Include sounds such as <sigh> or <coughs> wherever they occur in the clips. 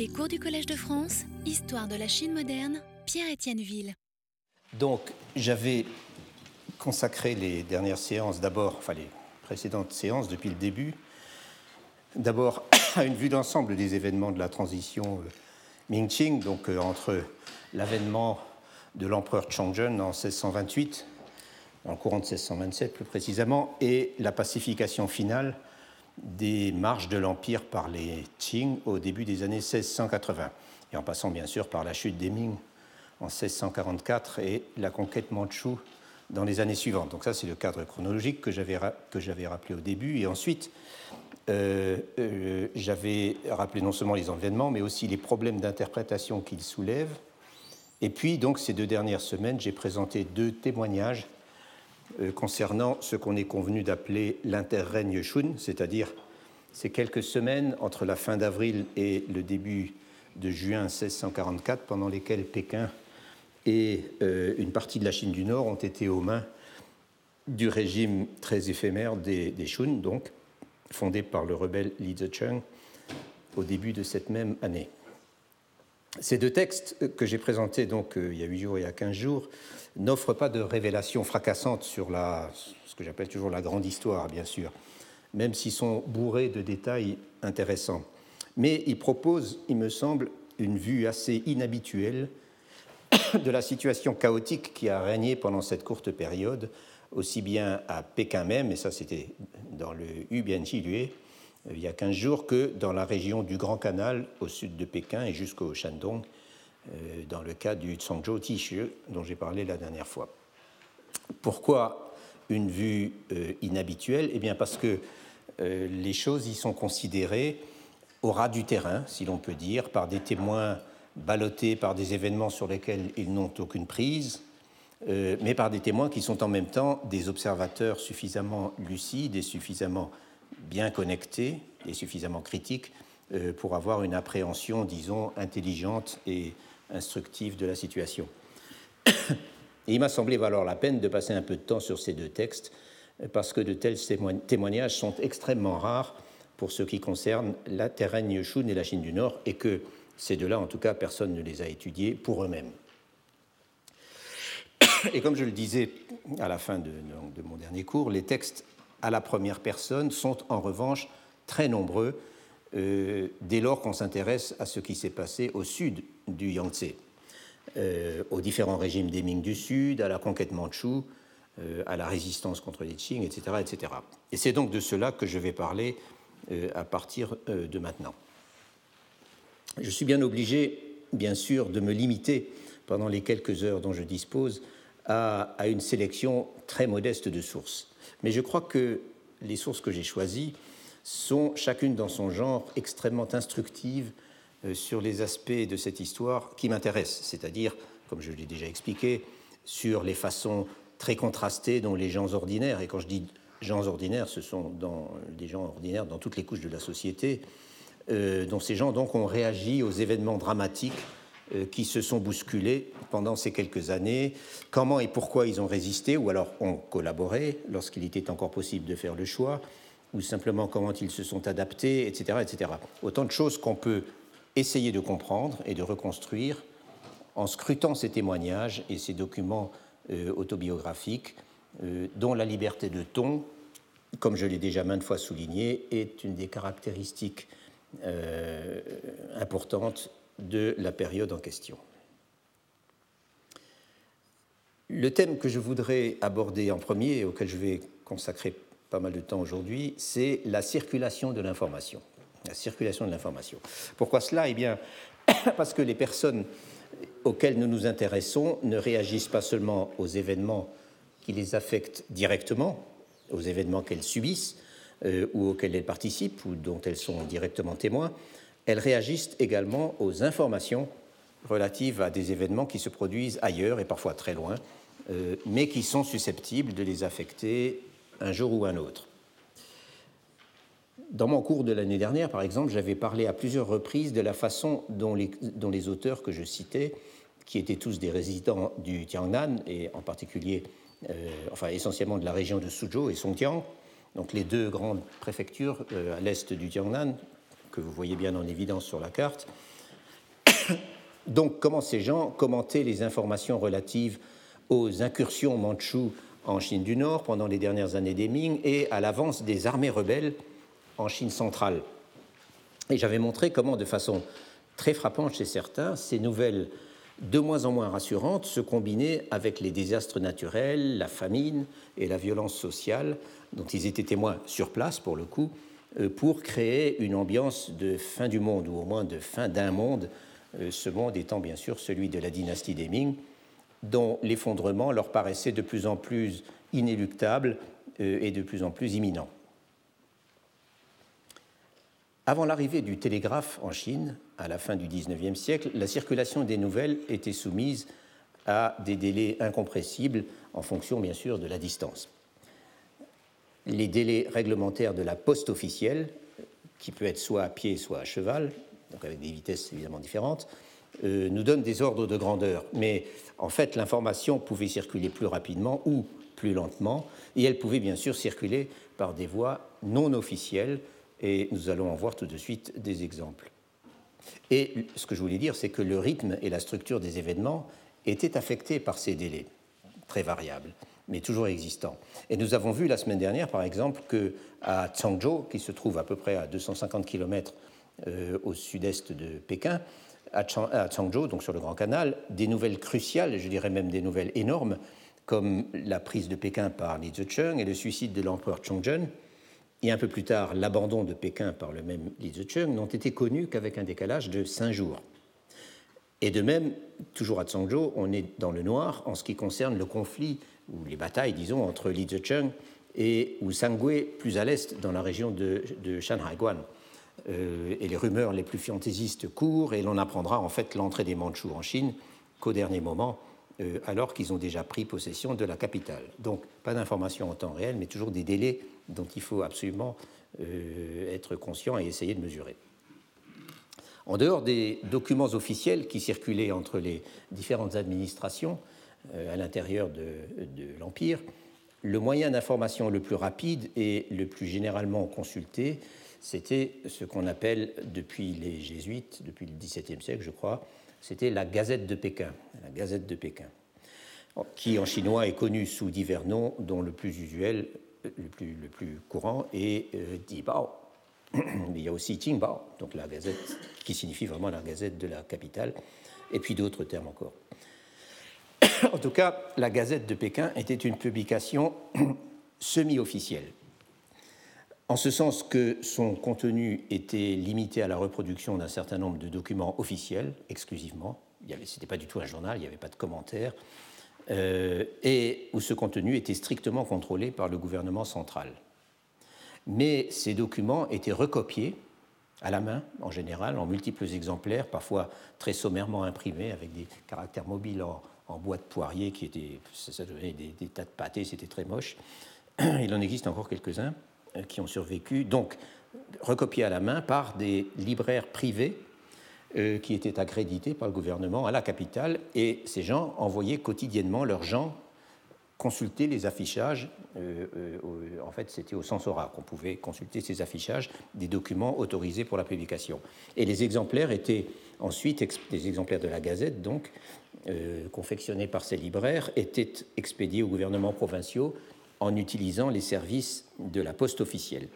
Les cours du Collège de France, Histoire de la Chine moderne, Pierre-Étienne Ville. Donc, j'avais consacré les dernières séances d'abord, enfin les précédentes séances depuis le début, d'abord <coughs> à une vue d'ensemble des événements de la transition euh, Ming-Qing, donc euh, entre l'avènement de l'empereur Chongzhen en 1628, en courant de 1627 plus précisément, et la pacification finale des marches de l'Empire par les Qing au début des années 1680, et en passant bien sûr par la chute des Ming en 1644 et la conquête mandchoue dans les années suivantes. Donc ça, c'est le cadre chronologique que j'avais, que j'avais rappelé au début. Et ensuite, euh, euh, j'avais rappelé non seulement les événements, mais aussi les problèmes d'interprétation qu'ils soulèvent. Et puis, donc, ces deux dernières semaines, j'ai présenté deux témoignages concernant ce qu'on est convenu d'appeler l'interrègne Shun, c'est-à-dire ces quelques semaines entre la fin d'avril et le début de juin 1644, pendant lesquelles Pékin et euh, une partie de la Chine du Nord ont été aux mains du régime très éphémère des, des Shun, donc fondé par le rebelle Li Zicheng au début de cette même année. Ces deux textes que j'ai présentés donc euh, il y a huit jours et il y a quinze jours n'offrent pas de révélations fracassantes sur la, ce que j'appelle toujours la grande histoire, bien sûr, même s'ils sont bourrés de détails intéressants. Mais ils proposent, il me semble, une vue assez inhabituelle <coughs> de la situation chaotique qui a régné pendant cette courte période, aussi bien à Pékin même, et ça c'était dans le Yubianji euh, il y a 15 jours, que dans la région du Grand Canal au sud de Pékin et jusqu'au Shandong, euh, dans le cas du Tsangzhou Tishu dont j'ai parlé la dernière fois. Pourquoi une vue euh, inhabituelle? Eh bien parce que les choses y sont considérées au ras du terrain, si l'on peut dire, par des témoins ballottés par des événements sur lesquels ils n'ont aucune prise, mais par des témoins qui sont en même temps des observateurs suffisamment lucides et suffisamment bien connectés et suffisamment critiques euh, pour avoir une appréhension, disons, intelligente et instructive de la situation. Il m'a semblé valoir la peine de passer un peu de temps sur ces deux textes, parce que de tels témoignages sont extrêmement rares pour ce qui concerne la Terragne Shun et la Chine du Nord, et que ces deux-là, en tout cas, personne ne les a étudiés pour eux-mêmes. Et comme je le disais à la fin de mon dernier cours, les textes à la première personne sont en revanche très nombreux euh, dès lors qu'on s'intéresse à ce qui s'est passé au sud du Yangtze, euh, aux différents régimes des Ming du Sud, à la conquête mandchoue, euh, à la résistance contre les Qing, etc. etc. Et c'est donc de cela que je vais parler à partir de maintenant. Je suis bien obligé, bien sûr, de me limiter pendant les quelques heures dont je dispose à, à une sélection très modeste de sources. Mais je crois que les sources que j'ai choisies sont chacune dans son genre extrêmement instructives euh, sur les aspects de cette histoire qui m'intéressent, c'est-à-dire, comme je l'ai déjà expliqué, sur les façons très contrastées dont les gens ordinaires, et quand je dis gens ordinaires, ce sont des gens ordinaires dans toutes les couches de la société, euh, dont ces gens ont réagi aux événements dramatiques qui se sont bousculés pendant ces quelques années, comment et pourquoi ils ont résisté, ou alors ont collaboré lorsqu'il était encore possible de faire le choix, ou simplement comment ils se sont adaptés, etc. etc. Autant de choses qu'on peut essayer de comprendre et de reconstruire en scrutant ces témoignages et ces documents euh, autobiographiques euh, dont la liberté de ton, comme je l'ai déjà maintes fois souligné, est une des caractéristiques importantes de la période en question. Le thème que je voudrais aborder en premier et auquel je vais consacrer pas mal de temps aujourd'hui, c'est la circulation de l'information. La circulation de l'information. Pourquoi cela? Eh bien, <coughs> parce que les personnes auxquelles nous nous intéressons ne réagissent pas seulement aux événements qui les affectent directement, aux événements qu'elles subissent euh, ou auxquels elles participent ou dont elles sont directement témoins, elles réagissent également aux informations relatives à des événements qui se produisent ailleurs et parfois très loin, euh, mais qui sont susceptibles de les affecter un jour ou un autre. Dans mon cours de l'année dernière, par exemple, j'avais parlé à plusieurs reprises de la façon dont les, auteurs que je citais, qui étaient tous des résidents du Tiangnan, et en particulier, euh, enfin essentiellement de la région de Suzhou et Songjiang, donc les deux grandes préfectures euh, à l'est du Tiangnan, que vous voyez bien en évidence sur la carte, <coughs> Donc, comment ces gens commentaient les informations relatives aux incursions mandchoues en Chine du Nord pendant les dernières années des Ming et à l'avance des armées rebelles en Chine centrale? Et j'avais montré comment, de façon très frappante chez certains, ces nouvelles de moins en moins rassurantes se combinaient avec les désastres naturels, la famine et la violence sociale dont ils étaient témoins sur place, pour le coup, pour créer une ambiance de fin du monde, ou au moins de fin d'un monde, euh, ce monde étant bien sûr celui de la dynastie des Ming, dont l'effondrement leur paraissait de plus en plus inéluctable euh, et de plus en plus imminent. Avant l'arrivée du télégraphe en Chine, à la fin du XIXe siècle, la circulation des nouvelles était soumise à des délais incompressibles en fonction bien sûr de la distance. Les délais réglementaires de la poste officielle, qui peut être soit à pied, soit à cheval, donc avec des vitesses évidemment différentes, euh, nous donnent des ordres de grandeur. Mais en fait, l'information pouvait circuler plus rapidement ou plus lentement, et elle pouvait bien sûr circuler par des voies non officielles, et nous allons en voir tout de suite des exemples. Et ce que je voulais dire, c'est que le rythme et la structure des événements étaient affectés par ces délais, très variables, mais toujours existants. Et nous avons vu la semaine dernière, par exemple, qu'à Changzhou, qui se trouve à peu près à 250 km euh, au sud-est de Pékin, à Changzhou, donc sur le Grand Canal, des nouvelles cruciales, je dirais même des nouvelles énormes, comme la prise de Pékin par Li Zicheng et le suicide de l'empereur Chongzhen, et un peu plus tard l'abandon de Pékin par le même Li Zicheng, n'ont été connus qu'avec un décalage de cinq jours. Et de même, toujours à Changzhou, on est dans le noir en ce qui concerne le conflit, ou les batailles, disons, entre Li Zicheng et Wu Sangui, plus à l'est, dans la région de, de Shanhaiguan. Euh, et les rumeurs les plus fantaisistes courent, et l'on apprendra en fait l'entrée des Mandchous en Chine qu'au dernier moment, euh, alors qu'ils ont déjà pris possession de la capitale. Donc, pas d'informations en temps réel, mais toujours des délais dont il faut absolument euh, être conscient et essayer de mesurer. En dehors des documents officiels qui circulaient entre les différentes administrations à l'intérieur de, l'Empire, le moyen d'information le plus rapide et le plus généralement consulté c'était ce qu'on appelle depuis les jésuites, depuis le XVIIe siècle, je crois, c'était la Gazette de Pékin, la Gazette de Pékin, qui en chinois est connue sous divers noms, dont le plus usuel, le plus, le plus courant est euh, Dibao. Il y a aussi Qingbao, donc la Gazette, qui signifie vraiment la Gazette de la capitale, et puis d'autres termes encore. en tout cas, la Gazette de Pékin était une publication semi-officielle en ce sens que son contenu était limité à la reproduction d'un certain nombre de documents officiels exclusivement. Ce n'était pas du tout un journal, il n'y avait pas de commentaires, euh, et où ce contenu était strictement contrôlé par le gouvernement central. Mais ces documents étaient recopiés à la main, en général, en multiples exemplaires, parfois très sommairement imprimés, avec des caractères mobiles en, bois de poirier qui étaient, ça, donnait des, des tas de pâtés, c'était très moche. <clears throat> Il en existe encore quelques-uns. Euh, qui ont survécu, donc recopiés à la main par des libraires privés euh, qui étaient accrédités par le gouvernement à la capitale, et ces gens envoyaient quotidiennement leurs gens consulter les affichages. Euh, en fait, c'était au Sensora qu'on pouvait consulter ces affichages des documents autorisés pour la publication. Et les exemplaires étaient ensuite, des exemplaires de la Gazette, donc, confectionnés par ces libraires, étaient expédiés aux gouvernements provinciaux en utilisant les services de la poste officielle.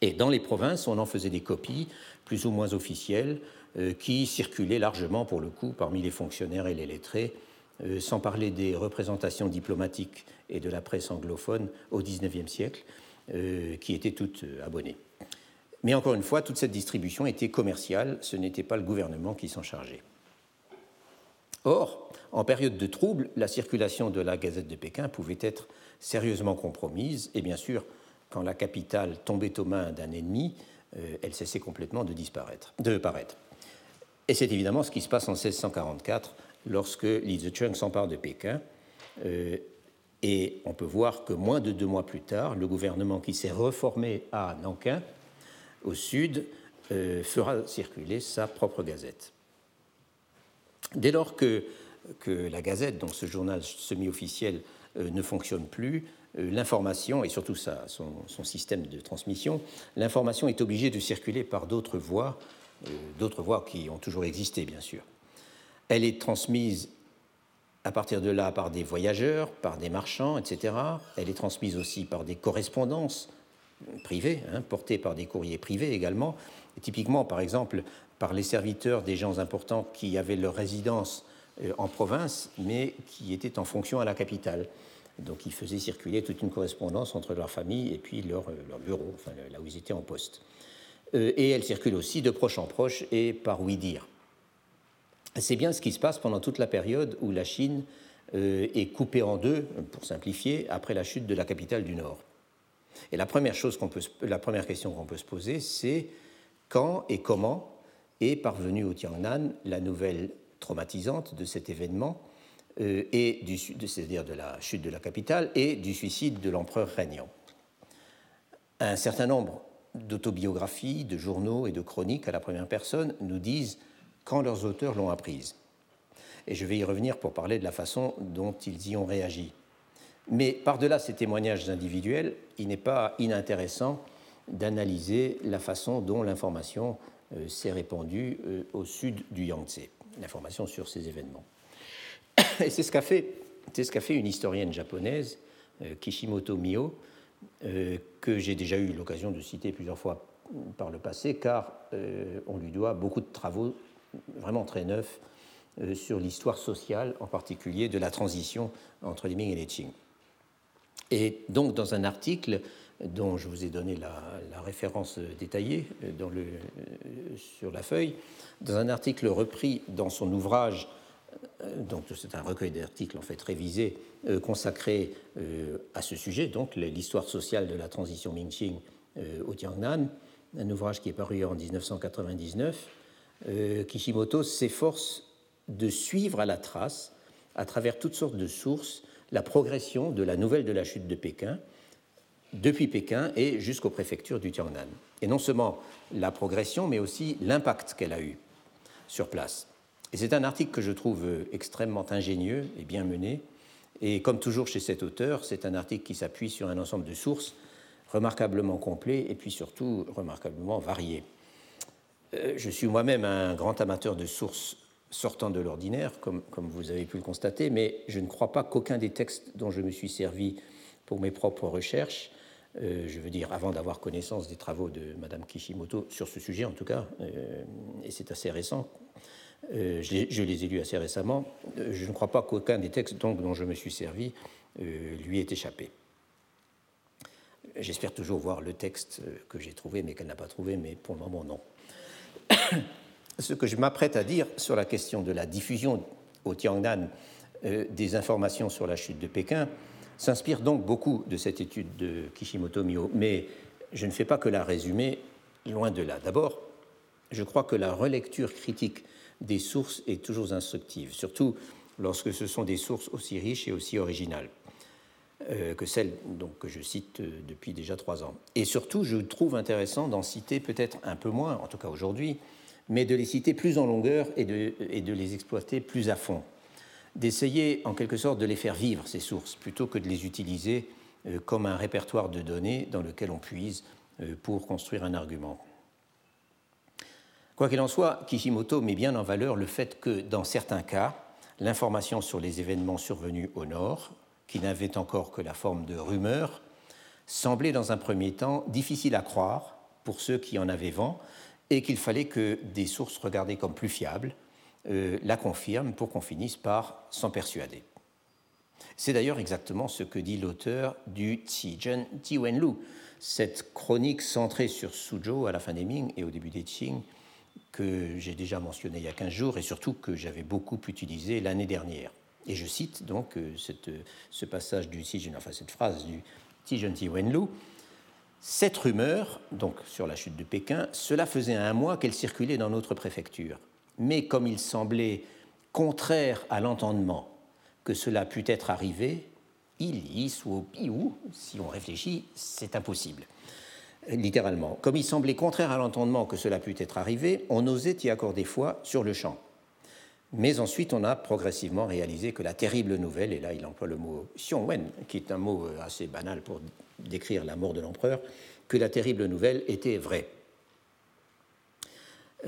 Et dans les provinces, on en faisait des copies plus ou moins officielles euh, qui circulaient largement pour le coup parmi les fonctionnaires et les lettrés, euh, sans parler des représentations diplomatiques et de la presse anglophone au XIXe siècle, euh, qui étaient toutes abonnées. Mais encore une fois, toute cette distribution était commerciale, ce n'était pas le gouvernement qui s'en chargeait. Or, en période de trouble, la circulation de la Gazette de Pékin pouvait être sérieusement compromise, et bien sûr, quand la capitale tombait aux mains d'un ennemi, euh, elle cessait complètement de disparaître, de paraître. Et c'est évidemment ce qui se passe en 1644, lorsque Li Zicheng s'empare de Pékin. Euh, et on peut voir que moins de deux mois plus tard, le gouvernement qui s'est reformé à Nankin, au sud, euh, fera circuler sa propre gazette. Dès lors que, que la gazette, donc ce journal semi-officiel, euh, ne fonctionne plus, l'information, et surtout son, système de transmission, l'information est obligée de circuler par d'autres voies d'autres voies qui ont toujours existé, bien sûr. Elle est transmise à partir de là par des voyageurs, par des marchands, etc. Elle est transmise aussi par des correspondances privées, hein, portées par des courriers privés également. Typiquement, par exemple, par les serviteurs des gens importants qui avaient leur résidence euh, en province, mais qui étaient en fonction à la capitale. Donc ils faisaient circuler toute une correspondance entre leur famille et puis leur, leur bureau, enfin, là où ils étaient en poste. Euh, et elle circule aussi de proche en proche et par oui-dire. C'est bien ce qui se passe pendant toute la période où la Chine euh, est coupée en deux, pour simplifier, après la chute de la capitale du Nord. Et la première, chose peut, question qu'on peut se poser, c'est quand et comment est parvenue au Tiangnan la nouvelle traumatisante de cet événement, euh, et c'est-à-dire de la chute de la capitale et du suicide de l'empereur régnant. Un certain nombre d'autobiographies, de journaux et de chroniques à la première personne nous disent quand leurs auteurs l'ont apprise. Et je vais y revenir pour parler de la façon dont ils y ont réagi. Mais par-delà ces témoignages individuels, il n'est pas inintéressant d'analyser la façon dont l'information euh, s'est répandue euh, au sud du Yangtze, l'information sur ces événements. <coughs> Et c'est ce qu'a fait, une historienne japonaise, euh, Kishimoto Mio, que j'ai déjà eu l'occasion de citer plusieurs fois par le passé, car on lui doit beaucoup de travaux vraiment très neuf euh, sur l'histoire sociale, en particulier de la transition entre les Ming et les Qing. Et donc, dans un article dont je vous ai donné la, référence détaillée euh, le, euh, sur la feuille, dans un article repris dans son ouvrage, donc c'est un recueil d'articles en fait révisé, consacré à ce sujet, donc l'histoire sociale de la transition Ming-Qing au Tiangnan, un ouvrage qui est paru en 1999 euh, Kishimoto s'efforce de suivre à la trace, à travers toutes sortes de sources, la progression de la nouvelle de la chute de Pékin, depuis Pékin et jusqu'aux préfectures du Tiangnan. Et non seulement la progression, mais aussi l'impact qu'elle a eu sur place. Et c'est un article que je trouve extrêmement ingénieux et bien mené. Et comme toujours chez cet auteur, c'est un article qui s'appuie sur un ensemble de sources remarquablement complet et puis surtout remarquablement varié. Euh, je suis moi-même un grand amateur de sources sortant de l'ordinaire, comme, vous avez pu le constater, mais je ne crois pas qu'aucun des textes dont je me suis servi pour mes propres recherches, euh, je veux dire avant d'avoir connaissance des travaux de Mme Kishimoto sur ce sujet en tout cas, euh, et c'est assez récent, je, les ai lus assez récemment, je ne crois pas qu'aucun des textes dont je me suis servi lui ait échappé. J'espère toujours voir le texte que j'ai trouvé mais qu'elle n'a pas trouvé, mais pour le moment non. <coughs> ce que je m'apprête à dire sur la question de la diffusion au Tiangnan euh, des informations sur la chute de Pékin s'inspire donc beaucoup de cette étude de Kishimoto Mio, mais je ne fais pas que la résumer, loin de là. D'abord, je crois que la relecture critique des sources est toujours instructive, surtout lorsque ce sont des sources aussi riches et aussi originales euh, que celles que je cite euh, depuis déjà trois ans. Et surtout, je trouve intéressant d'en citer peut-être un peu moins, en tout cas aujourd'hui, mais de les citer plus en longueur et de, les exploiter plus à fond. D'essayer en quelque sorte de les faire vivre, ces sources, plutôt que de les utiliser euh, comme un répertoire de données dans lequel on puise euh, pour construire un argument. Quoi qu'il en soit, Kishimoto met bien en valeur le fait que, dans certains cas, l'information sur les événements survenus au Nord, qui n'avait encore que la forme de rumeur, semblait dans un premier temps difficile à croire pour ceux qui en avaient vent, et qu'il fallait que des sources regardées comme plus fiables euh, la confirment pour qu'on finisse par s'en persuader. C'est d'ailleurs exactement ce que dit l'auteur du Tijun Tiwenlu, cette chronique centrée sur Suzhou à la fin des Ming et au début des Qing, que j'ai déjà mentionné il y a 15 jours et surtout que j'avais beaucoup utilisé l'année dernière. Et je cite donc euh, cette, ce passage du Tijun, enfin cette phrase du Tijun Tiwenlu cette rumeur, donc sur la chute de Pékin, cela faisait un mois qu'elle circulait dans notre préfecture. Mais comme il semblait contraire à l'entendement que cela pût être arrivé, Ilis ou Piou, si on réfléchit, c'est impossible. Littéralement. Comme il semblait contraire à l'entendement que cela pût être arrivé, on osait y accorder foi sur le champ. Mais ensuite, on a progressivement réalisé que la terrible nouvelle, et là il emploie le mot Xiongwen, qui est un mot assez banal pour décrire la mort de l'empereur, que la terrible nouvelle était vraie.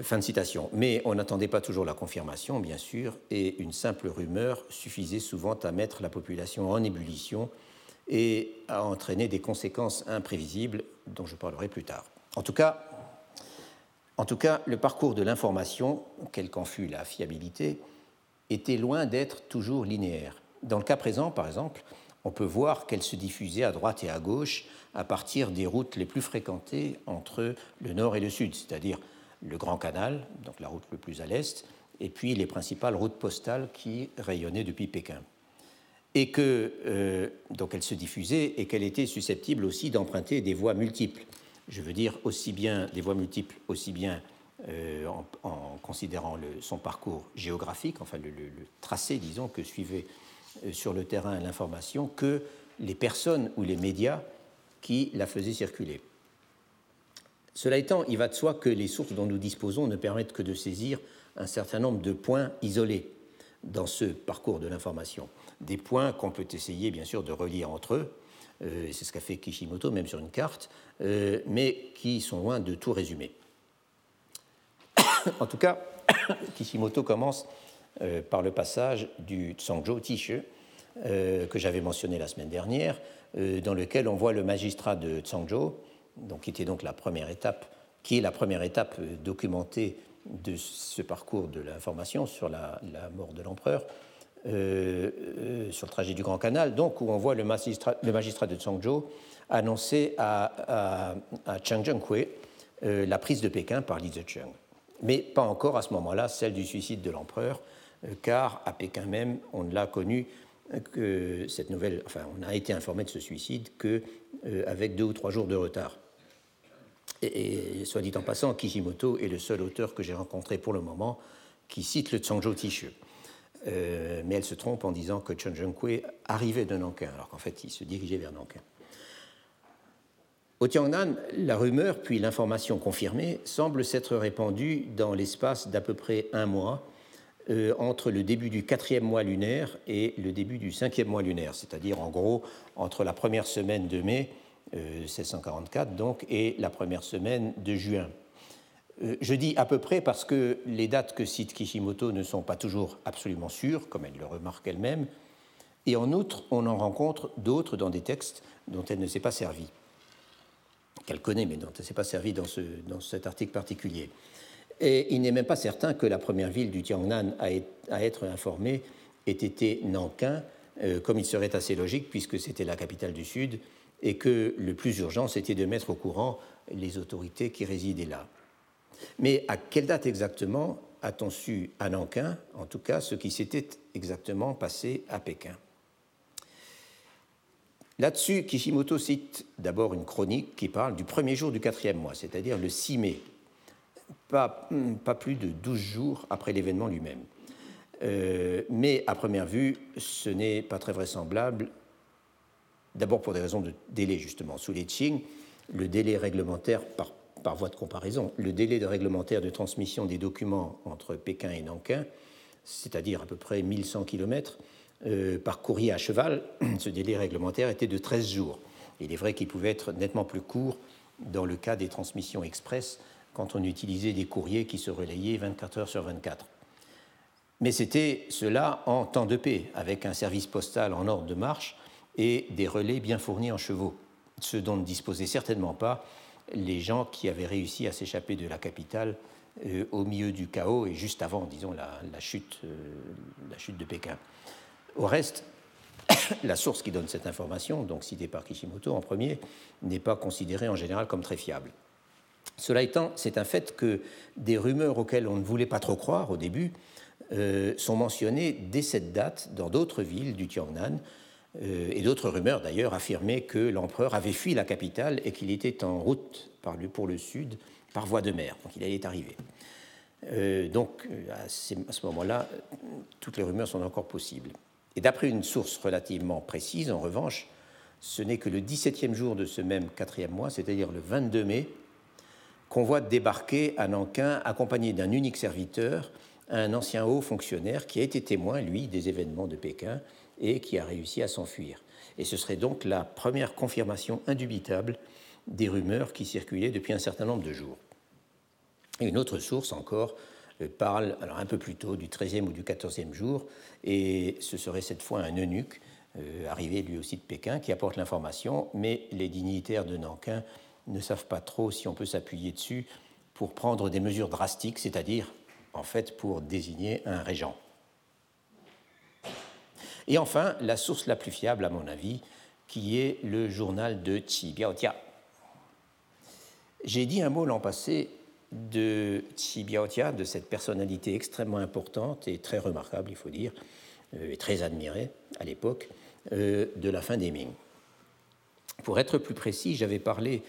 Fin de citation. Mais on n'attendait pas toujours la confirmation, bien sûr, et une simple rumeur suffisait souvent à mettre la population en ébullition et à entraîner des conséquences imprévisibles dont je parlerai plus tard. En tout cas, en tout cas le parcours de l'information, quelle qu'en fût la fiabilité, était loin d'être toujours linéaire. Dans le cas présent, par exemple, on peut voir qu'elle se diffusait à droite et à gauche à partir des routes les plus fréquentées entre le nord et le sud, c'est-à-dire le Grand Canal, donc la route le plus à l'est, et puis les principales routes postales qui rayonnaient depuis Pékin. Et que euh, donc elle se diffusait et qu'elle était susceptible aussi d'emprunter des voies multiples. Je veux dire aussi bien des voies multiples, aussi bien euh, en, considérant son parcours géographique, enfin le, tracé, disons, que suivait sur le terrain l'information, que les personnes ou les médias qui la faisaient circuler. Cela étant, il va de soi que les sources dont nous disposons ne permettent que de saisir un certain nombre de points isolés dans ce parcours de l'information. Des points qu'on peut essayer, bien sûr, de relier entre eux, euh, c'est ce qu'a fait Kishimoto, même sur une carte, euh, mais qui sont loin de tout résumer. <coughs> en tout cas, <coughs> Kishimoto commence euh, par le passage du Tsangjo Tishu, que j'avais mentionné la semaine dernière, dans lequel on voit le magistrat de Tsangjo, donc, qui était donc la première étape, qui est la première étape euh, documentée de ce parcours de l'information sur la, mort de l'empereur, euh, euh, sur le trajet du Grand Canal, donc où on voit le magistrat, de Zhangzhou annoncer à, à, Chang la prise de Pékin par Li Zicheng. Mais pas encore à ce moment-là celle du suicide de l'empereur, car à Pékin même, on ne l'a connu que cette nouvelle, enfin, on a été informé de ce suicide que avec deux ou trois jours de retard. Et, soit dit en passant, Kishimoto est le seul auteur que j'ai rencontré pour le moment qui cite le Tsangjo Tishu. Euh, mais elle se trompe en disant que Chen Zhengkui arrivait de Nankin, alors qu'en fait il se dirigeait vers Nankin. Au Tiangnan, la rumeur, puis l'information confirmée, semble s'être répandue dans l'espace d'à peu près un mois, euh, entre le début du quatrième mois lunaire et le début du cinquième mois lunaire, c'est-à-dire en gros entre la première semaine de mai 1644 euh, et la première semaine de juin. Euh, je dis à peu près parce que les dates que cite Kishimoto ne sont pas toujours absolument sûres, comme elle le remarque elle-même, et en outre, on en rencontre d'autres dans des textes dont elle ne s'est pas servie, qu'elle connaît, mais dont elle ne s'est pas servie dans cet article particulier. Et il n'est même pas certain que la première ville du Tiangnan à être informée ait été Nankin, euh, comme il serait assez logique, puisque c'était la capitale du Sud, et que le plus urgent, c'était de mettre au courant les autorités qui résidaient là. Mais à quelle date exactement a-t-on su à Nankin, en tout cas, ce qui s'était exactement passé à Pékin? Là-dessus, Kishimoto cite d'abord une chronique qui parle du premier jour du quatrième mois, c'est-à-dire le 6 mai, pas, pas, plus de 12 jours après l'événement lui-même. Euh, mais à première vue, ce n'est pas très vraisemblable D'abord pour des raisons de délai, justement. Sous les Qing, le délai réglementaire, par, par, voie de comparaison, le délai de réglementaire de transmission des documents entre Pékin et Nankin, c'est-à-dire à peu près 1100 km, euh, par courrier à cheval, <clears throat> ce délai réglementaire était de 13 jours. Il est vrai qu'il pouvait être nettement plus court dans le cas des transmissions express, quand on utilisait des courriers qui se relayaient 24 heures sur 24. Mais c'était cela en temps de paix, avec un service postal en ordre de marche et des relais bien fournis en chevaux, ce dont ne disposaient certainement pas les gens qui avaient réussi à s'échapper de la capitale euh, au milieu du chaos et juste avant, disons, la, chute, euh, la chute de Pékin. Au reste, <coughs> la source qui donne cette information, donc citée par Kishimoto en premier, n'est pas considérée en général comme très fiable. Cela étant, c'est un fait que des rumeurs auxquelles on ne voulait pas trop croire au début euh, sont mentionnées dès cette date dans d'autres villes du Tiangnan, euh, et d'autres rumeurs d'ailleurs affirmaient que l'empereur avait fui la capitale et qu'il était en route pour le sud par voie de mer, donc il allait arriver. Euh, donc à ce moment-là, toutes les rumeurs sont encore possibles. Et d'après une source relativement précise, en revanche, ce n'est que le 17e jour de ce même quatrième mois, c'est-à-dire le 22 mai, qu'on voit débarquer à Nankin accompagné d'un unique serviteur, un ancien haut fonctionnaire qui a été témoin, lui, des événements de Pékin et qui a réussi à s'enfuir. Et ce serait donc la première confirmation indubitable des rumeurs qui circulaient depuis un certain nombre de jours. une autre source encore parle alors un peu plus tôt du 13e ou du 14e jour, et ce serait cette fois un eunuque, arrivé lui aussi de Pékin, qui apporte l'information, mais les dignitaires de Nankin ne savent pas trop si on peut s'appuyer dessus pour prendre des mesures drastiques, c'est-à-dire en fait pour désigner un régent. Et enfin, la source la plus fiable, à mon avis, qui est le journal de Qi Biaotia. J'ai dit un mot l'an passé de Qi Biaotia, de cette personnalité extrêmement importante et très remarquable, il faut dire, euh, et très admirée à l'époque, euh, de la fin des Ming. Pour être plus précis, j'avais parlé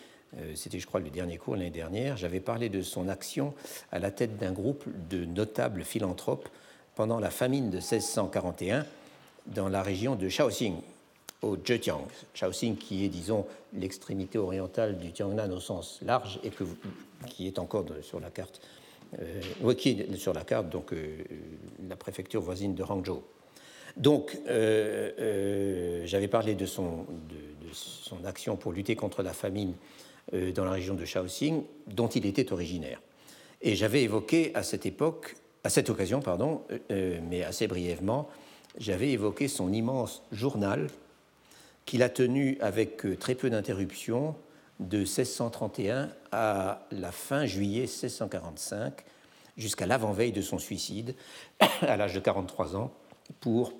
c'était je crois le dernier cours l'année dernière, j'avais parlé de son action à la tête d'un groupe de notables philanthropes pendant la famine de 1641 dans la région de Shaoxing, au Zhejiang. Shaoxing qui est, disons, l'extrémité orientale du Tiangnan au sens large et qui est encore sur la carte, euh, qui est sur la carte, donc euh, la préfecture voisine de Hangzhou. Donc, j'avais parlé de son, action pour lutter contre la famine euh, dans la région de Shaoxing, dont il était originaire. Et j'avais évoqué à cette époque, à cette occasion, pardon, euh, euh, mais assez brièvement, j'avais évoqué son immense journal qu'il a tenu avec très peu d'interruptions de 1631 à la fin juillet 1645, jusqu'à l'avant-veille de son suicide, <coughs> à l'âge de 43 ans, pour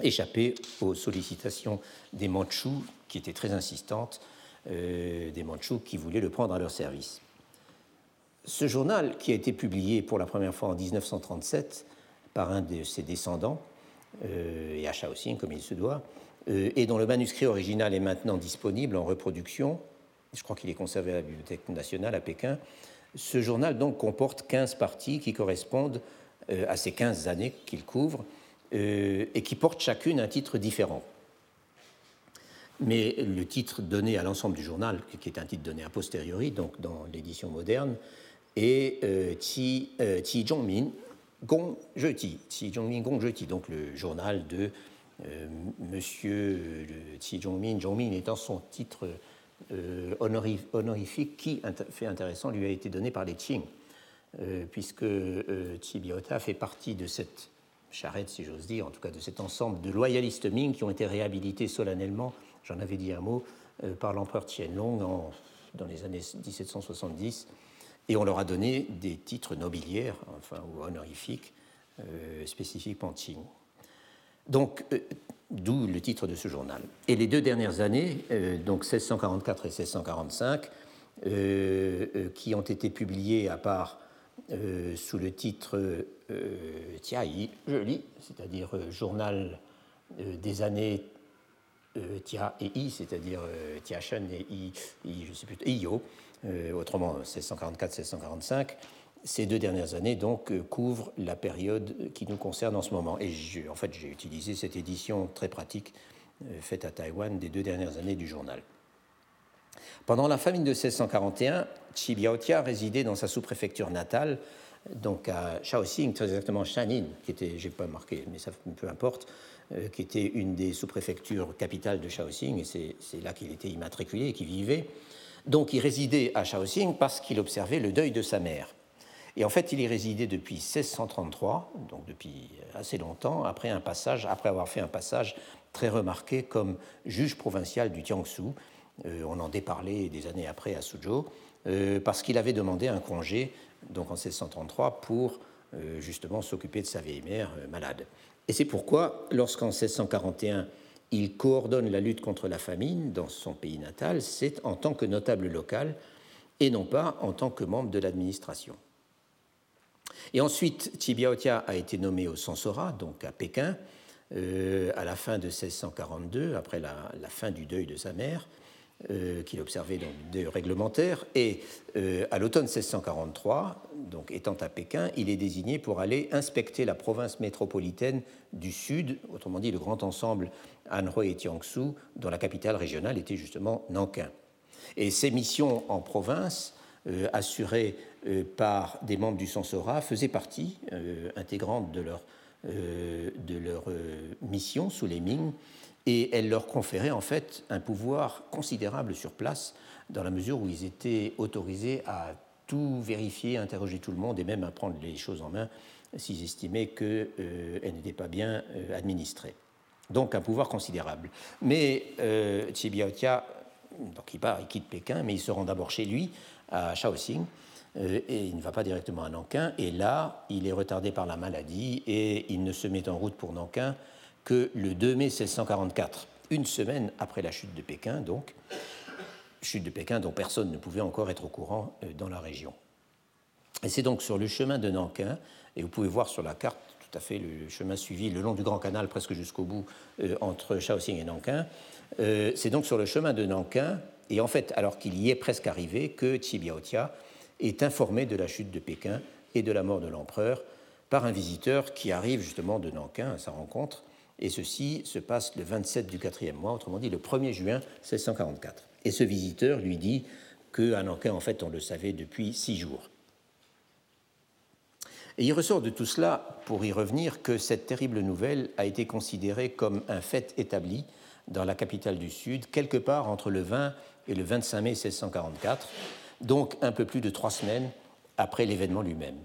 échapper aux sollicitations des Mandchous, qui étaient très insistantes, euh, des Mandchous qui voulaient le prendre à leur service. Ce journal, qui a été publié pour la première fois en 1937 par un de ses descendants, euh, et à Shaoxing comme il se doit, euh, et dont le manuscrit original est maintenant disponible en reproduction, je crois qu'il est conservé à la Bibliothèque nationale à Pékin, ce journal donc comporte 15 parties qui correspondent à ces 15 années qu'il couvre et qui portent chacune un titre différent. Mais le titre donné à l'ensemble du journal, qui est un titre donné a posteriori, donc dans l'édition moderne, est euh, Qi, euh, Zhongmin Gong Zheti. Qi Zhongmin Gong Zheti, donc le journal de euh, Monsieur Qi Zhongmin. Zhongmin étant son titre honorifique qui, fait intéressant, lui a été donné par les Qing, puisque Qi Biota fait partie de cette charrette, si j'ose dire, en tout cas de cet ensemble de loyalistes Ming qui ont été réhabilités solennellement j'en avais dit un mot, euh, par l'empereur Tianlong dans les années 1770, et on leur a donné des titres nobiliaires, enfin, ou honorifiques, euh, spécifiquement Qing. Donc, euh, d'où le titre de ce journal. Et les deux dernières années, donc 1644 et 1645, qui ont été publiées à part sous le titre Tiaï, je lis, c'est-à-dire Journal des années euh, Tia et I, c'est-à-dire euh, Tia Shen et I, I, je sais plus, Iyo, euh, autrement 1644-1645. Ces deux dernières années donc couvrent la période qui nous concerne en ce moment. Et en fait, j'ai utilisé cette édition très pratique faite à Taïwan des deux dernières années du journal. Pendant la famine de 1641, Chi Biaotia résidait dans sa sous-préfecture natale, donc à Shaoxing, très exactement Shanin, qui était, j'ai pas marqué, mais ça peu importe, qui était une des sous-préfectures capitales de Shaoxing, et c'est là qu'il était immatriculé et qu'il vivait. Donc il résidait à Shaoxing parce qu'il observait le deuil de sa mère. Et en fait, il y résidait depuis 1633, donc depuis assez longtemps, après, un passage, après avoir fait un passage très remarqué comme juge provincial du Jiangsu. Euh, on en déparlait des années après à Suzhou, euh, parce qu'il avait demandé un congé, donc en 1633, pour justement s'occuper de sa vieille mère malade. Et c'est pourquoi, lorsqu'en 1641, il coordonne la lutte contre la famine dans son pays natal, c'est en tant que notable local et non pas en tant que membre de l'administration. Et ensuite, Tibiaotia a été nommé au Sansora, donc à Pékin, euh, à la fin de 1642, après la, fin du deuil de sa mère, euh, qu'il observait donc de réglementaire. Et euh, à l'automne 1643, donc étant à Pékin, il est désigné pour aller inspecter la province métropolitaine du Sud, autrement dit le grand ensemble Anhui et Jiangsu, dont la capitale régionale était justement Nankin. Et ces missions en province, euh, assurées par des membres du Sansora, faisaient partie intégrante de leur, de leur mission sous les Ming et elle leur conférait en fait un pouvoir considérable sur place, dans la mesure où ils étaient autorisés à tout vérifier, interroger tout le monde et même à prendre les choses en main s'ils estimaient qu'elle euh, n'était pas bien euh, administrée. Donc un pouvoir considérable. Mais euh, donc il part, il quitte Pékin, mais il se rend d'abord chez lui, à Shaoxing, euh, et il ne va pas directement à Nankin. Et là, il est retardé par la maladie et il ne se met en route pour Nankin que le 2 mai 1644, une semaine après la chute de Pékin, donc, chute de Pékin dont personne ne pouvait encore être au courant dans la région. Et c'est donc sur le chemin de Nankin et vous pouvez voir sur la carte tout à fait le chemin suivi le long du Grand Canal, presque jusqu'au bout, euh, entre Shaoxing et Nankin. Euh, c'est donc sur le chemin de Nankin, et en fait, alors qu'il y est presque arrivé, que Biaotia est informé de la chute de Pékin et de la mort de l'empereur par un visiteur qui arrive justement de Nankin à sa rencontre. Et ceci se passe le 27 du quatrième mois, autrement dit le 1er juin 1644. Et ce visiteur lui dit qu'à Nankin, en fait, on le savait depuis six jours. Et il ressort de tout cela, pour y revenir, que cette terrible nouvelle a été considérée comme un fait établi dans la capitale du Sud, quelque part entre le 20 et le 25 mai 1644, donc un peu plus de trois semaines après l'événement lui-même.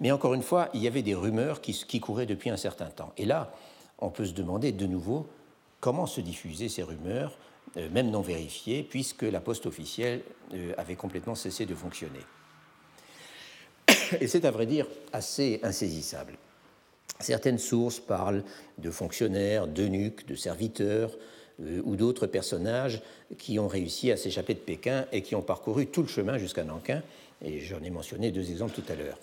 Mais encore une fois, il y avait des rumeurs qui, qui, couraient depuis un certain temps. Et là, on peut se demander de nouveau comment se diffusaient ces rumeurs, euh, même non vérifiées, puisque la poste officielle euh, avait complètement cessé de fonctionner. <coughs> et c'est à vrai dire assez insaisissable. Certaines sources parlent de fonctionnaires, d'eunuques, de serviteurs euh, ou d'autres personnages qui ont réussi à s'échapper de Pékin et qui ont parcouru tout le chemin jusqu'à Nankin, et j'en ai mentionné deux exemples tout à l'heure.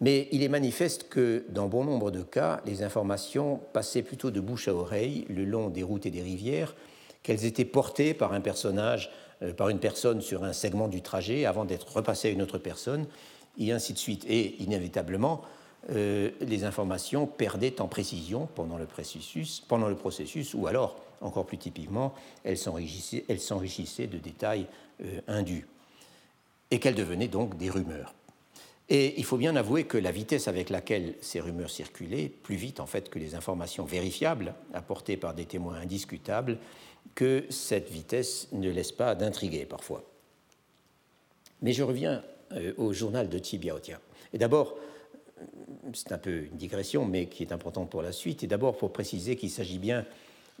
Mais il est manifeste que, dans bon nombre de cas, les informations passaient plutôt de bouche à oreille le long des routes et des rivières, qu'elles étaient portées par un personnage, euh, par une personne sur un segment du trajet avant d'être repassées à une autre personne, et ainsi de suite. Et inévitablement, euh, les informations perdaient en précision pendant le processus, ou alors, encore plus typiquement, elles s'enrichissaient de détails euh, indus, et qu'elles devenaient donc des rumeurs. Et il faut bien avouer que la vitesse avec laquelle ces rumeurs circulaient, plus vite en fait que les informations vérifiables apportées par des témoins indiscutables, que cette vitesse ne laisse pas d'intriguer parfois. Mais je reviens euh, au journal de Tibiaotia. Et d'abord, c'est un peu une digression, mais qui est importante pour la suite, et d'abord pour préciser qu'il s'agit bien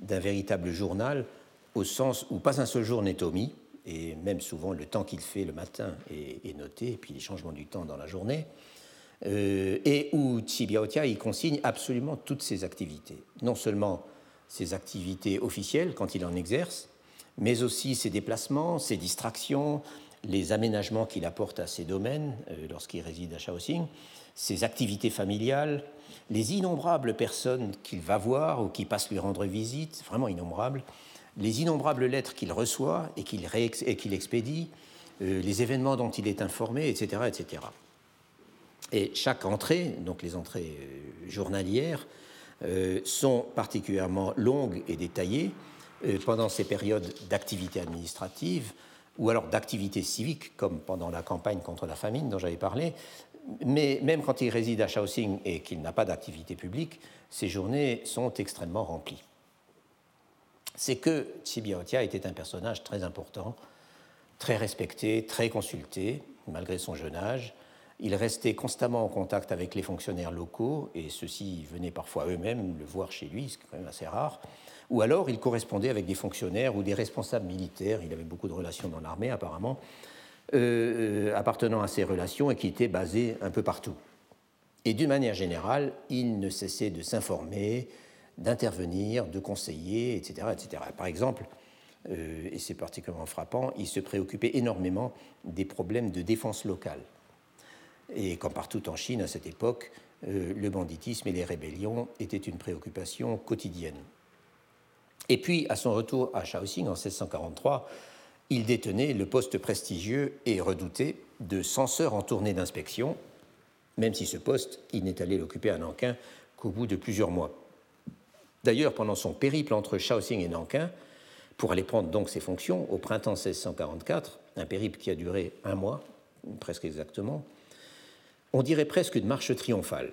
d'un véritable journal, au sens où pas un seul jour n'est omis, et même souvent le temps qu'il fait le matin est, noté, puis les changements du temps dans la journée, euh, et où Tsibiaotia y consigne absolument toutes ses activités. Non seulement ses activités officielles quand il en exerce, mais aussi ses déplacements, ses distractions, les aménagements qu'il apporte à ses domaines euh, lorsqu'il réside à Shaoxing, ses activités familiales, les innombrables personnes qu'il va voir ou qui passent lui rendre visite, vraiment innombrables, les innombrables lettres qu'il reçoit et qu'il expédie, euh, les événements dont il est informé, etc., etc. Et chaque entrée, donc les entrées euh, journalières, sont particulièrement longues et détaillées pendant ces périodes d'activité administrative ou alors d'activités civiques, comme pendant la campagne contre la famine dont j'avais parlé. Mais même quand il réside à Shaoxing et qu'il n'a pas d'activité publique, ses journées sont extrêmement remplies. C'est que Tsibiaotia était un personnage très important, très respecté, très consulté, malgré son jeune âge. Il restait constamment en contact avec les fonctionnaires locaux, et ceux-ci venaient parfois eux-mêmes le voir chez lui, ce qui est quand même assez rare ou alors il correspondait avec des fonctionnaires ou des responsables militaires, il avait beaucoup de relations dans l'armée apparemment, euh, euh, appartenant à ces relations et qui étaient basés un peu partout. Et d'une manière générale, il ne cessait de s'informer, d'intervenir, de conseiller, etc. etc. Par exemple, euh, et c'est particulièrement frappant, il se préoccupait énormément des problèmes de défense locale. Et comme partout en Chine à cette époque, le banditisme et les rébellions étaient une préoccupation quotidienne. Et puis, à son retour à Shaoxing en 1643, il détenait le poste prestigieux et redouté de censeur en tournée d'inspection, même si ce poste, il n'est allé l'occuper à Nankin qu'au bout de plusieurs mois. D'ailleurs, pendant son périple entre Shaoxing et Nankin, pour aller prendre donc ses fonctions au printemps 1644, un périple qui a duré un mois, presque exactement, on dirait presque une marche triomphale.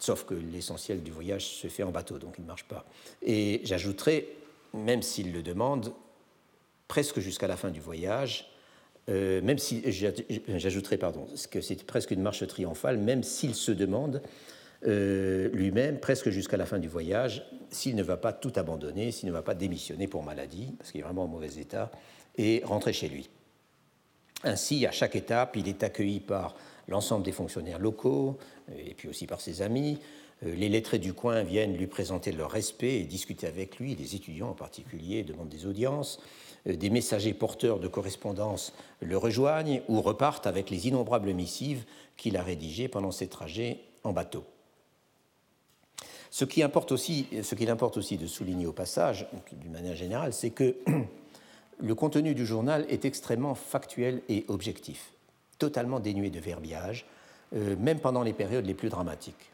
Sauf que l'essentiel du voyage se fait en bateau, donc il ne marche pas. Et j'ajouterai, même s'il le demande, presque jusqu'à la fin du voyage, euh, même si j'ajouterai pardon, que c'est presque une marche triomphale, même s'il se demande euh, lui-même, presque jusqu'à la fin du voyage, s'il ne va pas tout abandonner, s'il ne va pas démissionner pour maladie, parce qu'il est vraiment en mauvais état, et rentrer chez lui. Ainsi, à chaque étape, il est accueilli par l'ensemble des fonctionnaires locaux, et puis aussi par ses amis. Euh, les lettrés du coin viennent lui présenter leur respect et discuter avec lui, les étudiants en particulier demandent des audiences. Euh, des messagers porteurs de correspondance le rejoignent ou repartent avec les innombrables missives qu'il a rédigées pendant ses trajets en bateau. Ce qui importe aussi, ce qu'il importe aussi de souligner au passage, d'une manière générale, c'est que le contenu du journal est extrêmement factuel et objectif, totalement dénué de verbiage, euh, même pendant les périodes les plus dramatiques.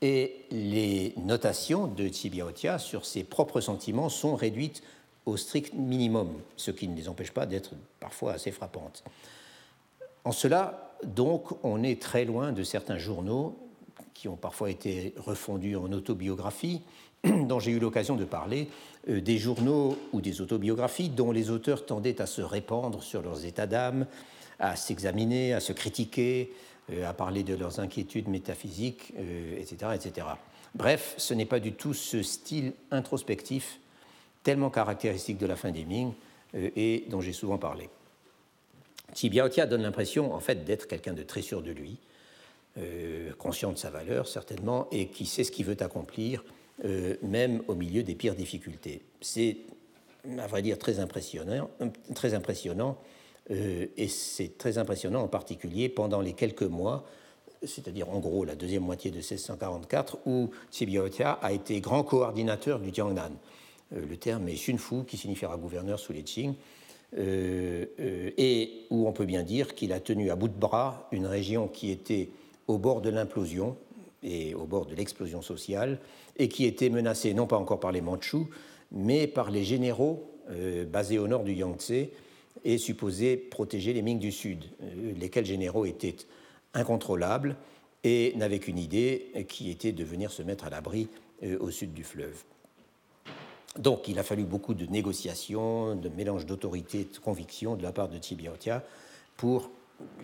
Et les notations de Tsibiaotia sur ses propres sentiments sont réduites au strict minimum, ce qui ne les empêche pas d'être parfois assez frappantes. En cela, donc, on est très loin de certains journaux qui ont parfois été refondus en autobiographie, <clears throat> dont j'ai eu l'occasion de parler, euh, des journaux ou des autobiographies dont les auteurs tendaient à se répandre sur leurs états d'âme, à s'examiner, à se critiquer, euh, à parler de leurs inquiétudes métaphysiques, etc., euh, etc. Bref, ce n'est pas du tout ce style introspectif tellement caractéristique de la fin des Ming et dont j'ai souvent parlé. Biaotia donne l'impression en fait d'être quelqu'un de très sûr de lui, euh, conscient de sa valeur certainement, et qui sait ce qu'il veut accomplir, euh, même au milieu des pires difficultés. C'est, à vrai dire, très impressionnant, très impressionnant et c'est très impressionnant en particulier pendant les quelques mois, c'est-à-dire en gros la deuxième moitié de 1644, où Biaotia a été grand coordinateur du Jiangnan. Euh, le terme est Xunfu, qui signifiera gouverneur sous les Qing, euh, euh, et où on peut bien dire qu'il a tenu à bout de bras une région qui était au bord de l'implosion et au bord de l'explosion sociale, et qui était menacée non pas encore par les Mandchous, mais par les généraux basés au nord du Yangtze et supposés protéger les Ming du Sud, lesquels généraux étaient incontrôlables et n'avaient qu'une idée, qui était de venir se mettre à l'abri au sud du fleuve. Donc il a fallu beaucoup de négociations, de mélange d'autorité et de conviction de la part de Tibiaotia pour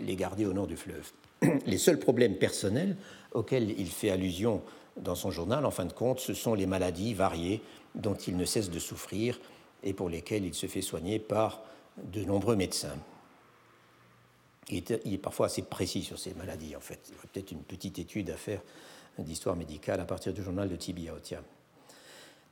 les garder au nord du fleuve. Les seuls problèmes personnels auxquels il fait allusion dans son journal, en fin de compte, ce sont les maladies variées dont il ne cesse de souffrir et pour lesquelles il se fait soigner par de nombreux médecins. Il est, parfois assez précis sur ces maladies, en fait. Il y aurait peut-être une petite étude à faire d'histoire médicale à partir du journal de Tibiaotia.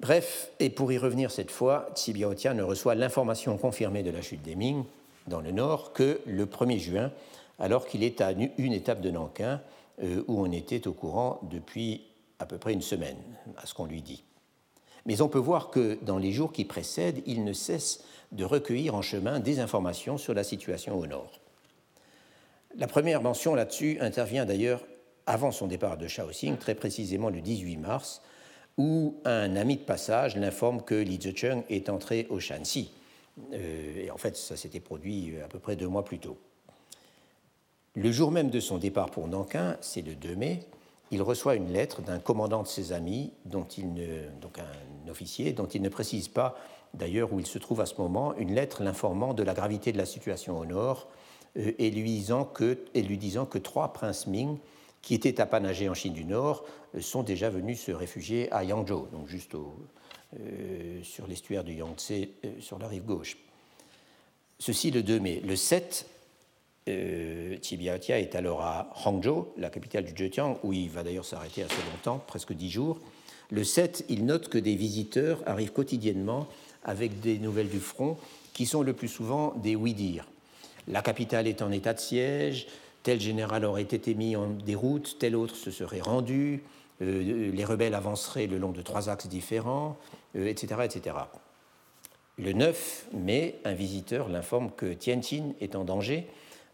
Bref, et pour y revenir cette fois, Tsibiaotia ne reçoit l'information confirmée de la chute des Ming dans le nord que le 1er juin, alors qu'il est à une étape de Nankin, euh, où on était au courant depuis à peu près une semaine, à ce qu'on lui dit. Mais on peut voir que dans les jours qui précèdent, il ne cesse de recueillir en chemin des informations sur la situation au nord. La première mention là-dessus intervient d'ailleurs avant son départ de Shaoxing, très précisément le 18 mars, où un ami de passage l'informe que Li Zicheng est entré au Shanxi. Euh, et en fait, ça s'était produit euh, à peu près deux mois plus tôt. Le jour même de son départ pour Nankin, c'est le 2 mai, il reçoit une lettre d'un commandant de ses amis, dont il donc un officier, dont il ne précise pas d'ailleurs où il se trouve à ce moment, une lettre l'informant de la gravité de la situation au nord euh, et, lui disant que, trois princes Ming qui étaient apanager en Chine du Nord, euh, sont déjà venus se réfugier à Yangzhou, donc juste euh, sur l'estuaire du Yangtze, sur la rive gauche. Ceci le 2 mai. Le 7, euh, est alors à Hangzhou, la capitale du Zhejiang, où il va d'ailleurs s'arrêter assez longtemps, presque dix jours. Le 7, il note que des visiteurs arrivent quotidiennement avec des nouvelles du front, qui sont le plus souvent des oui-dire. La capitale est en état de siège, tel général aurait été mis en déroute, tel autre se serait rendu, euh, les rebelles avanceraient le long de trois axes différents, etc., euh, etc. Le 9 mai, un visiteur l'informe que Tianjin est en danger.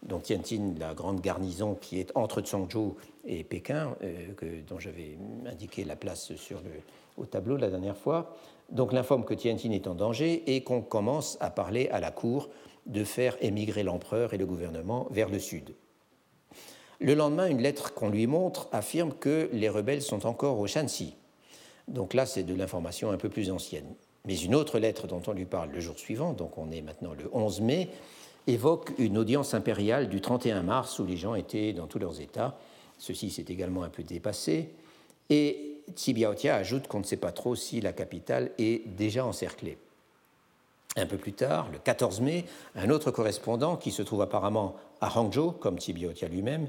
Donc Tianjin, la grande garnison qui est entre Zhongzhou et Pékin, euh, dont j'avais indiqué la place sur le, au tableau la dernière fois. Donc l'informe que Tianjin est en danger et qu'on commence à parler à la cour de faire émigrer l'empereur et le gouvernement vers le sud. Le lendemain, une lettre qu'on lui montre affirme que les rebelles sont encore au Shanxi. Donc là, c'est de l'information un peu plus ancienne. Mais une autre lettre dont on lui parle le jour suivant, donc on est maintenant le 11 mai, évoque une audience impériale du 31 mars où les gens étaient dans tous leurs états. Ceci s'est également un peu dépassé. Et Tsibiaotia ajoute qu'on ne sait pas trop si la capitale est déjà encerclée. Un peu plus tard, le 14 mai, un autre correspondant, qui se trouve apparemment à Hangzhou, comme Tsibiaotia lui-même,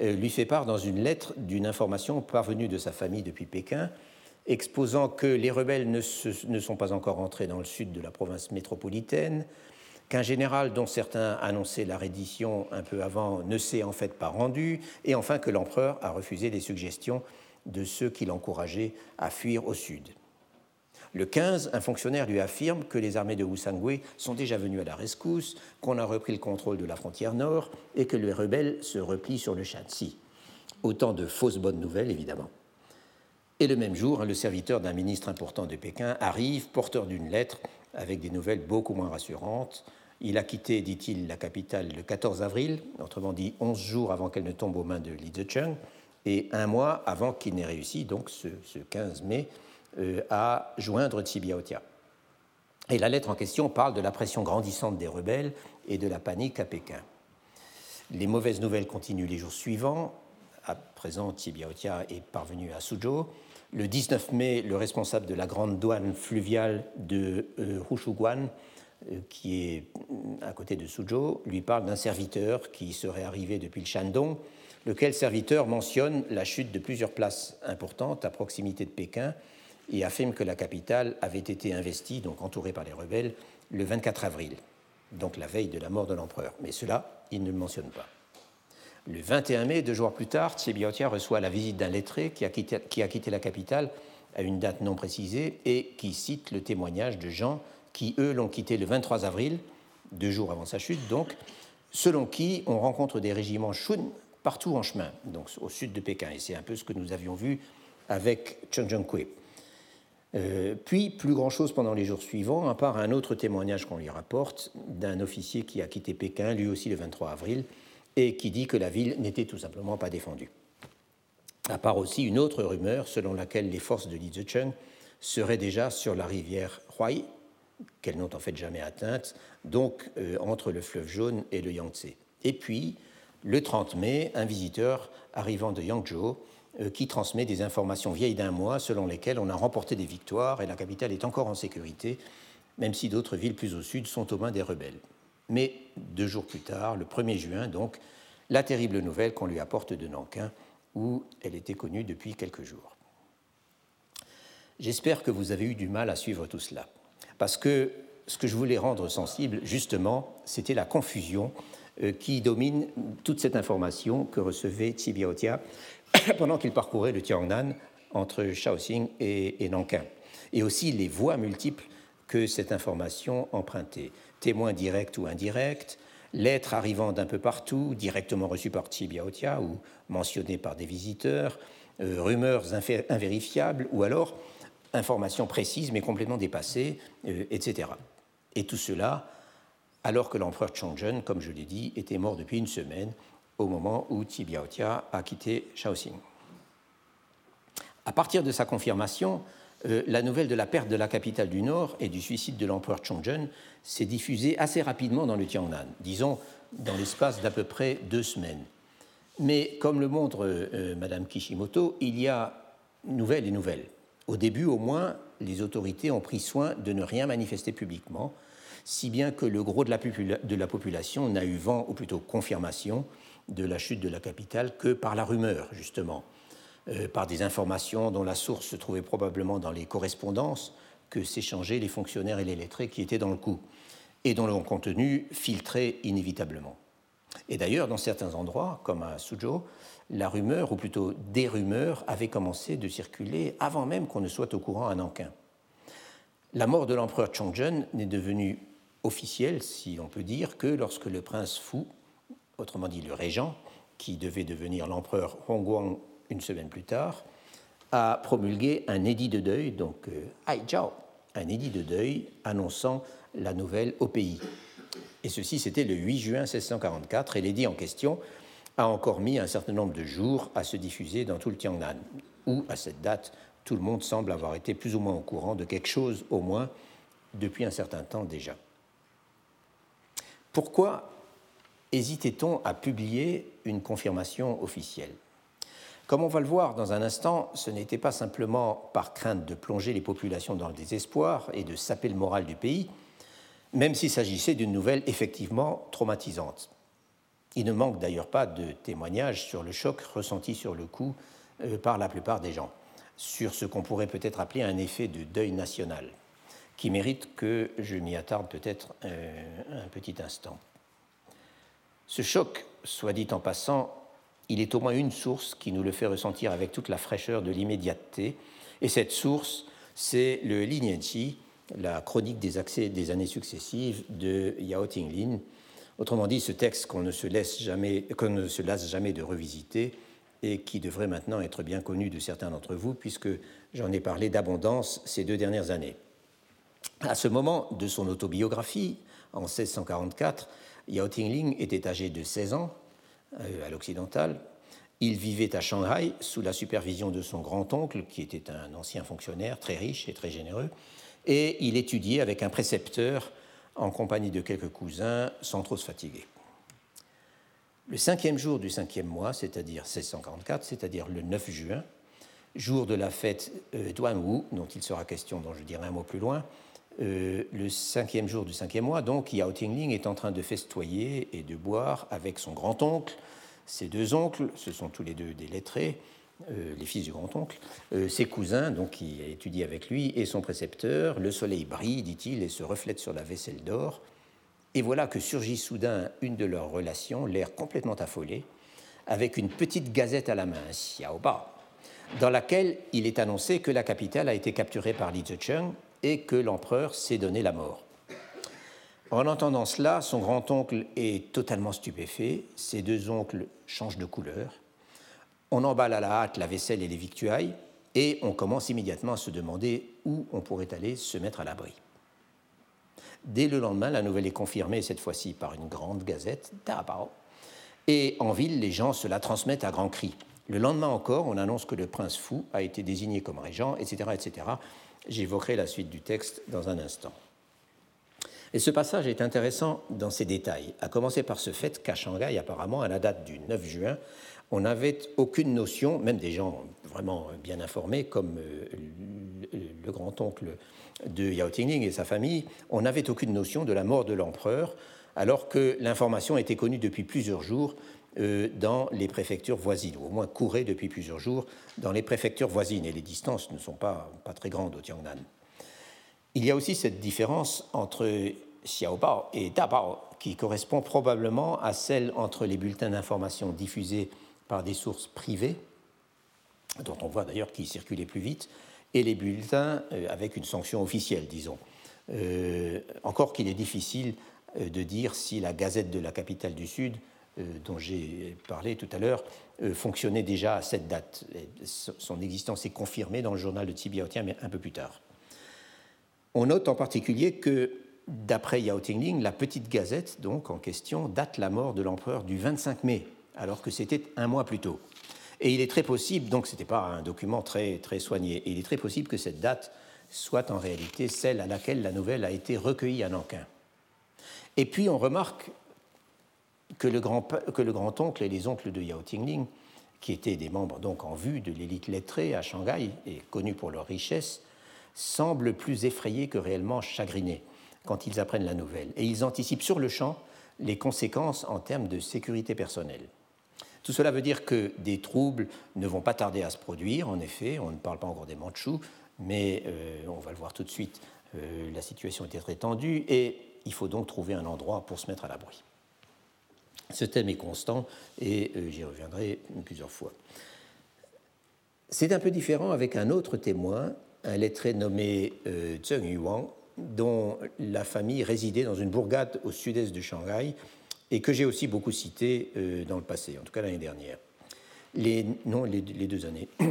euh, lui fait part dans une lettre d'une information parvenue de sa famille depuis Pékin, exposant que les rebelles ne, ne sont pas encore entrés dans le sud de la province métropolitaine, qu'un général dont certains annonçaient la reddition un peu avant ne s'est en fait pas rendu, et enfin que l'empereur a refusé les suggestions de ceux qui l'encourageaient à fuir au sud. Le 15, un fonctionnaire lui affirme que les armées de Wusangwe sont déjà venues à la rescousse, qu'on a repris le contrôle de la frontière nord et que les rebelles se replient sur le Shanxi. Autant de fausses bonnes nouvelles, évidemment. Et le même jour, le serviteur d'un ministre important de Pékin arrive, porteur d'une lettre, avec des nouvelles beaucoup moins rassurantes. Il a quitté, dit-il, la capitale le 14 avril, autrement dit 11 jours avant qu'elle ne tombe aux mains de Li Zicheng, et un mois avant qu'il n'ait réussi, donc ce, 15 mai, euh, à joindre Tsibiaotia. Et la lettre en question parle de la pression grandissante des rebelles et de la panique à Pékin. Les mauvaises nouvelles continuent les jours suivants. À présent, Tsibiaotia est parvenu à Suzhou. Le 19 mai, le responsable de la grande douane fluviale de euh, Hushuguan, qui est à côté de Suzhou, lui parle d'un serviteur qui serait arrivé depuis le Shandong, lequel serviteur mentionne la chute de plusieurs places importantes à proximité de Pékin et affirme que la capitale avait été investie, donc entourée par les rebelles, le 24 avril, donc la veille de la mort de l'empereur. Mais cela, il ne le mentionne pas. Le 21 mai, deux jours plus tard, Tsiebiotia reçoit la visite d'un lettré qui a, quitté, la capitale à une date non précisée et qui cite le témoignage de gens qui, eux, l'ont quitté le 23 avril, deux jours avant sa chute, donc, selon qui on rencontre des régiments Shun partout en chemin, donc au sud de Pékin. Et c'est un peu ce que nous avions vu avec Chen Zhengkui. Euh, puis, plus grand-chose pendant les jours suivants, à part un autre témoignage qu'on lui rapporte d'un officier qui a quitté Pékin, lui aussi le 23 avril, et qui dit que la ville n'était tout simplement pas défendue. À part aussi une autre rumeur selon laquelle les forces de Li Zicheng seraient déjà sur la rivière Huai, qu'elles n'ont en fait jamais atteinte, donc euh, entre le fleuve jaune et le Yangtze. Et puis, le 30 mai, un visiteur arrivant de Yangzhou euh, qui transmet des informations vieilles d'un mois selon lesquelles on a remporté des victoires et la capitale est encore en sécurité, même si d'autres villes plus au sud sont aux mains des rebelles. Mais deux jours plus tard, le 1er juin, donc, la terrible nouvelle qu'on lui apporte de Nankin, où elle était connue depuis quelques jours. J'espère que vous avez eu du mal à suivre tout cela, parce que ce que je voulais rendre sensible, justement, c'était la confusion euh, qui domine toute cette information que recevait Tsibiaotia <coughs> pendant qu'il parcourait le Tiangnan entre Shaoxing et, et Nankin, et aussi les voies multiples que cette information empruntait. Témoins directs ou indirects, lettres arrivant d'un peu partout, directement reçues par Tibiaotia ou mentionnées par des visiteurs, euh, rumeurs invérifiables ou alors informations précises mais complètement dépassées, euh, etc. Et tout cela alors que l'empereur Chongzhen, comme je l'ai dit, était mort depuis une semaine au moment où Tibiaotia a quitté Shaoxing. À partir de sa confirmation, euh, la nouvelle de la perte de la capitale du Nord et du suicide de l'empereur Chongzhen s'est diffusée assez rapidement dans le Tiangnan, disons dans l'espace d'à peu près deux semaines. Mais comme le montre Mme euh, Madame Kishimoto, il y a nouvelles et nouvelles. Au début, au moins, les autorités ont pris soin de ne rien manifester publiquement, si bien que le gros de la, population n'a eu vent, ou plutôt confirmation, de la chute de la capitale que par la rumeur, justement. Euh, par des informations dont la source se trouvait probablement dans les correspondances que s'échangeaient les fonctionnaires et les lettrés qui étaient dans le coup, et dont le contenu filtrait inévitablement. Et d'ailleurs, dans certains endroits, comme à Suzhou, la rumeur, ou plutôt des rumeurs, avaient commencé de circuler avant même qu'on ne soit au courant à Nankin. La mort de l'empereur Chongzhen n'est devenue officielle, si l'on peut dire, que lorsque le prince Fu, autrement dit le régent, qui devait devenir l'empereur Hongguang une semaine plus tard, a promulgué un édit de deuil, donc euh, Jiao, un édit de deuil annonçant la nouvelle au pays. Et ceci, c'était le 8 juin 1644, et l'édit en question a encore mis un certain nombre de jours à se diffuser dans tout le Tiangnan, où, à cette date, tout le monde semble avoir été plus ou moins au courant de quelque chose, au moins, depuis un certain temps déjà. Pourquoi hésitait-on à publier une confirmation officielle? Comme on va le voir dans un instant, ce n'était pas simplement par crainte de plonger les populations dans le désespoir et de saper le moral du pays, même s'il s'agissait d'une nouvelle effectivement traumatisante. Il ne manque d'ailleurs pas de témoignages sur le choc ressenti sur le coup euh, par la plupart des gens, sur ce qu'on pourrait peut-être appeler un effet de deuil national, qui mérite que je m'y attarde peut-être euh, un petit instant. Ce choc, soit dit en passant, il est au moins une source qui nous le fait ressentir avec toute la fraîcheur de l'immédiateté, et cette source, c'est le Linienchi, la chronique des accès des années successives de Yao Tinglin, Autrement dit, ce texte qu'on ne, se lasse jamais de revisiter et qui devrait maintenant être bien connu de certains d'entre vous, puisque j'en ai parlé d'abondance ces deux dernières années. À ce moment de son autobiographie, en 1644, Yao Tingling était âgé de 16 ans euh, à l'occidental. Il vivait à Shanghai sous la supervision de son grand-oncle, qui était un ancien fonctionnaire très riche et très généreux, et il étudiait avec un précepteur en compagnie de quelques cousins, sans trop se fatiguer. Le cinquième jour du cinquième mois, c'est-à-dire 1644, c'est-à-dire le 9 juin, jour de la fête euh, Wu, dont il sera question, dont je dirai un mot plus loin, euh, le cinquième jour du cinquième mois, donc, Yao Tingling est en train de festoyer et de boire avec son grand-oncle. Ses deux oncles, ce sont tous les deux des lettrés, euh, les fils du grand-oncle, euh, ses cousins, donc qui étudient avec lui, et son précepteur. Le soleil brille, dit-il, et se reflète sur la vaisselle d'or. Et voilà que surgit soudain une de leurs relations, l'air complètement affolé, avec une petite gazette à la main, Xiaoba, dans laquelle il est annoncé que la capitale a été capturée par Li Zicheng et que l'empereur s'est donné la mort. En entendant cela, son grand-oncle est totalement stupéfait, ses deux oncles changent de couleur, on emballe à la hâte la vaisselle et les victuailles, et on commence immédiatement à se demander où on pourrait aller se mettre à l'abri. Dès le lendemain, la nouvelle est confirmée, cette fois-ci par une grande gazette, et en ville, les gens se la transmettent à grands cris. Le lendemain encore, on annonce que le prince fou a été désigné comme régent, etc. etc. J'évoquerai la suite du texte dans un instant. Et ce passage est intéressant dans ses détails, à commencer par ce fait qu'à Shanghai, apparemment, à la date du 9 juin, on n'avait aucune notion, même des gens vraiment bien informés, comme euh, le grand-oncle de Yao Tingling et sa famille, on n'avait aucune notion de la mort de l'empereur, alors que l'information était connue depuis plusieurs jours euh, dans les préfectures voisines, ou au moins courait depuis plusieurs jours dans les préfectures voisines, et les distances ne sont pas, pas très grandes au Tiangnan. Il y a aussi cette différence entre Xiaobao et Dabao, qui correspond probablement à celle entre les bulletins d'information diffusés par des sources privées, dont on voit d'ailleurs qu'ils circulaient plus vite, et les bulletins euh, avec une sanction officielle, disons. Euh, encore qu'il est difficile euh, de dire si la Gazette de la capitale du Sud, dont j'ai parlé tout à l'heure, fonctionnait déjà à cette date. son existence est confirmée dans le journal de Tibiaotien, mais un peu plus tard. On note en particulier que, d'après Yao Tingling, la petite gazette donc en question date la mort de l'empereur du 25 mai alors que c'était un mois plus tôt. Et il est très possible, donc ce n'était pas un document très, très soigné, et il est très possible que cette date soit en réalité celle à laquelle la nouvelle a été recueillie à Nankin. Et puis on remarque que le, grand, grand-oncle et les oncles de Yao Tingling, qui étaient des membres donc en vue de l'élite lettrée à Shanghai et connus pour leur richesse, semblent plus effrayés que réellement chagrinés quand ils apprennent la nouvelle. Et ils anticipent sur le champ les conséquences en termes de sécurité personnelle. Tout cela veut dire que des troubles ne vont pas tarder à se produire, en effet, on ne parle pas encore des Mandchous, mais euh, on va le voir tout de suite, euh, la situation était très tendue et il faut donc trouver un endroit pour se mettre à l'abri. Ce thème est constant et euh, j'y reviendrai plusieurs fois. C'est un peu différent avec un autre témoin, un lettré nommé Zheng Yuan, dont la famille résidait dans une bourgade au sud-est de Shanghai et que j'ai aussi beaucoup cité euh, dans le passé, en tout cas l'année dernière. Les, non, les, deux années. <clears throat>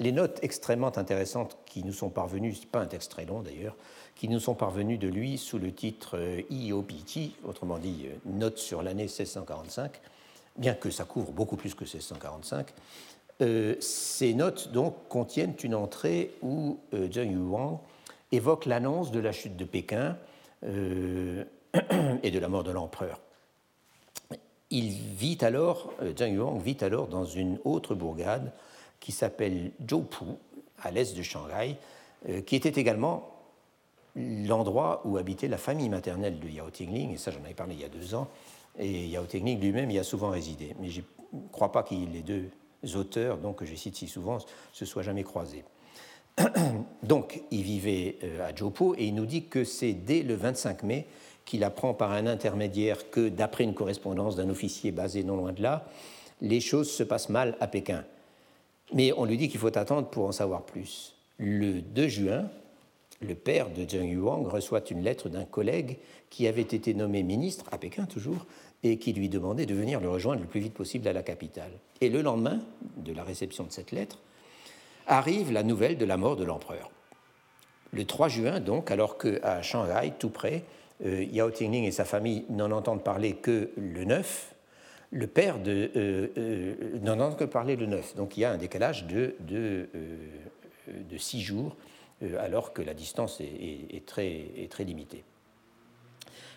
Les notes extrêmement intéressantes qui nous sont parvenues, pas un texte très long d'ailleurs, qui nous sont parvenues de lui sous le titre euh, IOPT, autrement dit euh, Notes sur l'année 1645, bien que ça couvre beaucoup plus que 1645. ces notes donc contiennent une entrée où Zheng Yuan évoque l'annonce de la chute de Pékin <clears throat> et de la mort de l'empereur il vit alors, euh, Zheng Yuang vit alors dans une autre bourgade qui s'appelle Zhoupu, à l'est de Shanghai, euh, qui était également l'endroit où habitait la famille maternelle de Yao Tingling, et ça j'en avais parlé il y a deux ans, et Yao Tingling lui-même y a souvent résidé. Mais je ne crois pas que les deux auteurs, donc, que je cite si souvent, se soient jamais croisés. <clears throat> donc, il vivait euh, à Zhoupu, et il nous dit que c'est dès le 25 mai qu'il apprend par un intermédiaire que, d'après une correspondance d'un officier basé non loin de là, les choses se passent mal à Pékin. Mais on lui dit qu'il faut attendre pour en savoir plus. Le 2 juin, le père de Zheng Yuang reçoit une lettre d'un collègue qui avait été nommé ministre, à Pékin toujours, et qui lui demandait de venir le rejoindre le plus vite possible à la capitale. Et le lendemain de la réception de cette lettre, arrive la nouvelle de la mort de l'empereur. Le 3 juin, donc, alors qu'à Shanghai, tout près, Yao Tingling et sa famille n'en entendent parler que le 9, le père euh, euh, n'en entend que parler le 9. Donc il y a un décalage de, de, de six jours, alors que la distance est, très, limitée.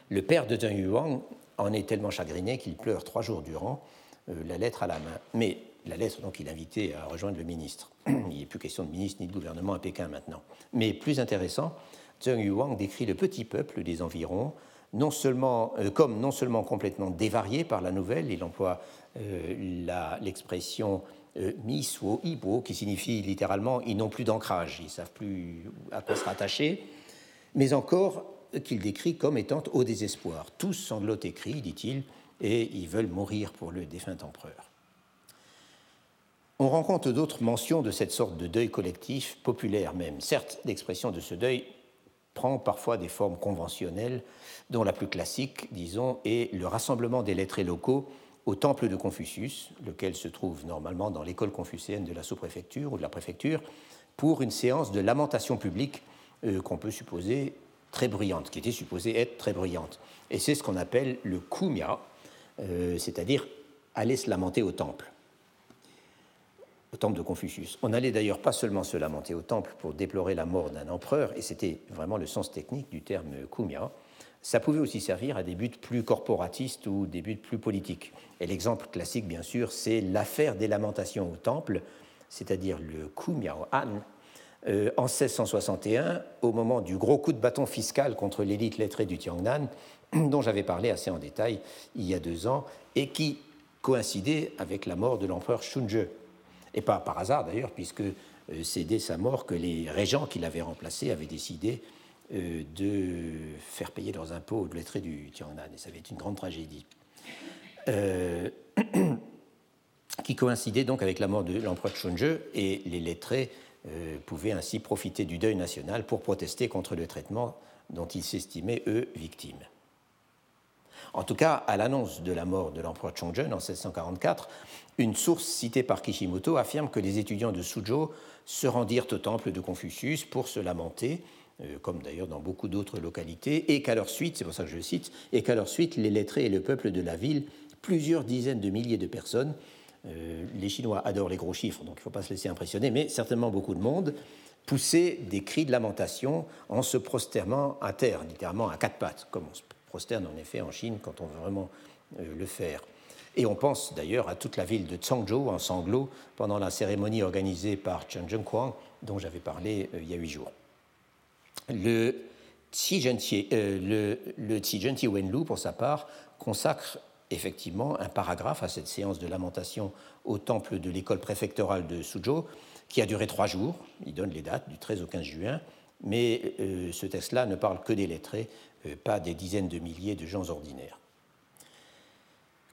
Le père de Zheng Yuang en est tellement chagriné qu'il pleure trois jours durant, la lettre à la main. Mais la lettre, donc, il invitait à rejoindre le ministre. <clears throat> Il n'est plus question de ministre ni de gouvernement à Pékin maintenant. Mais plus intéressant, Zheng Yuang décrit le petit peuple des environs non seulement, euh, comme non seulement complètement dévarié par la nouvelle, il emploie euh, l'expression euh, mi suo ibo, qui signifie littéralement ils n'ont plus d'ancrage, ils ne savent plus à quoi se rattacher, mais encore qu'il décrit comme étant au désespoir. Tous sanglotent écrits, dit-il, et ils veulent mourir pour le défunt empereur. On rencontre d'autres mentions de cette sorte de deuil collectif, populaire même. Certes, l'expression de ce deuil prend parfois des formes conventionnelles, dont la plus classique, disons, est le rassemblement des lettrés locaux au temple de Confucius, lequel se trouve normalement dans l'école confucéenne de la sous-préfecture ou de la préfecture, pour une séance de lamentation publique euh, qu'on peut supposer très bruyante, qui était supposée être très bruyante. Et c'est ce qu'on appelle le kumya, euh, c'est-à-dire aller se lamenter au temple au temple de Confucius. On n'allait d'ailleurs pas seulement se lamenter au temple pour déplorer la mort d'un empereur, et c'était vraiment le sens technique du terme kumya, ça pouvait aussi servir à des buts plus corporatistes ou des buts plus politiques. Et l'exemple classique, bien sûr, c'est l'affaire des lamentations au temple, c'est-à-dire le Kumyao-an, euh, en 1661, au moment du gros coup de bâton fiscal contre l'élite lettrée du Tiangnan, <clears throat> dont j'avais parlé assez en détail il y a deux ans, et qui coïncidait avec la mort de l'empereur Shunzhe et pas par hasard d'ailleurs, puisque euh, c'est dès sa mort que les régents qui l'avaient remplacé avaient décidé euh, de faire payer leurs impôts aux lettrés du Tiangnan, et ça avait été une grande tragédie. Euh, <clears throat> qui coïncidait donc avec la mort de l'empereur Chunzhe, et les lettrés pouvaient ainsi profiter du deuil national pour protester contre le traitement dont ils s'estimaient, eux, victimes. En tout cas, à l'annonce de la mort de l'empereur Chongzhen en 1644, une source citée par Kishimoto affirme que les étudiants de Suzhou se rendirent au temple de Confucius pour se lamenter, euh, comme d'ailleurs dans beaucoup d'autres localités, et qu'à leur suite, c'est pour ça que je cite, et qu'à leur suite, les lettrés et le peuple de la ville, plusieurs dizaines de milliers de personnes, euh, les Chinois adorent les gros chiffres, donc il ne faut pas se laisser impressionner, mais certainement beaucoup de monde, poussaient des cris de lamentation en se prosternant à terre, littéralement à quatre pattes, comme on se prosterne en effet en Chine quand on veut vraiment euh, le faire. Et on pense d'ailleurs à toute la ville de Changzhou en sanglots pendant la cérémonie organisée par Chen Zhengquang, dont j'avais parlé euh, il y a huit jours. Le Qi euh, le, Wenlu, pour sa part, consacre effectivement un paragraphe à cette séance de lamentation au temple de l'école préfectorale de Suzhou, qui a duré trois jours. Il donne les dates du 13 au 15 juin, mais euh, ce texte-là ne parle que des lettrés, pas des dizaines de milliers de gens ordinaires.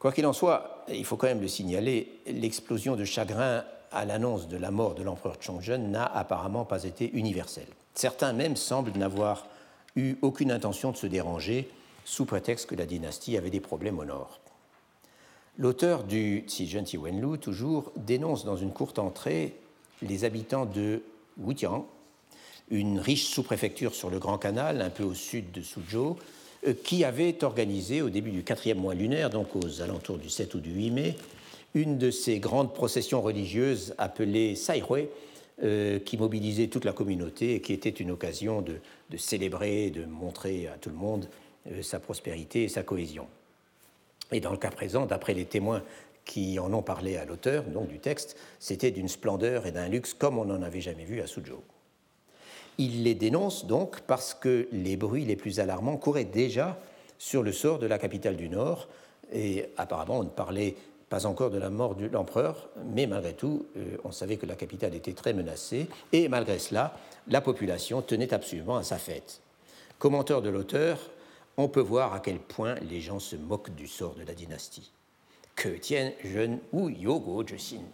Quoi qu'il en soit, il faut quand même le signaler, l'explosion de chagrin à l'annonce de la mort de l'empereur Chongzhen n'a apparemment pas été universelle. Certains même semblent n'avoir eu aucune intention de se déranger sous prétexte que la dynastie avait des problèmes au nord. L'auteur du Zhizhen Wenlu, toujours, dénonce dans une courte entrée les habitants de Wutiang, une riche sous-préfecture sur le Grand Canal, un peu au sud de Suzhou, qui avait organisé au début du quatrième mois lunaire, donc aux alentours du 7 ou du 8 mai, une de ces grandes processions religieuses appelées Saihui, euh, qui mobilisait toute la communauté et qui était une occasion de, célébrer, de montrer à tout le monde euh, sa prospérité et sa cohésion. Et dans le cas présent, d'après les témoins qui en ont parlé à l'auteur donc du texte, c'était d'une splendeur et d'un luxe comme on n'en avait jamais vu à Suzhou. Il les dénonce donc parce que les bruits les plus alarmants couraient déjà sur le sort de la capitale du Nord, et apparemment on ne parlait pas encore de la mort de l'empereur, mais malgré tout, euh, on savait que la capitale était très menacée, et malgré cela, la population tenait absolument à sa fête. Commentaire de l'auteur, on peut voir à quel point les gens se moquent du sort de la dynastie. Que tienne jeune ou Yogo Josin.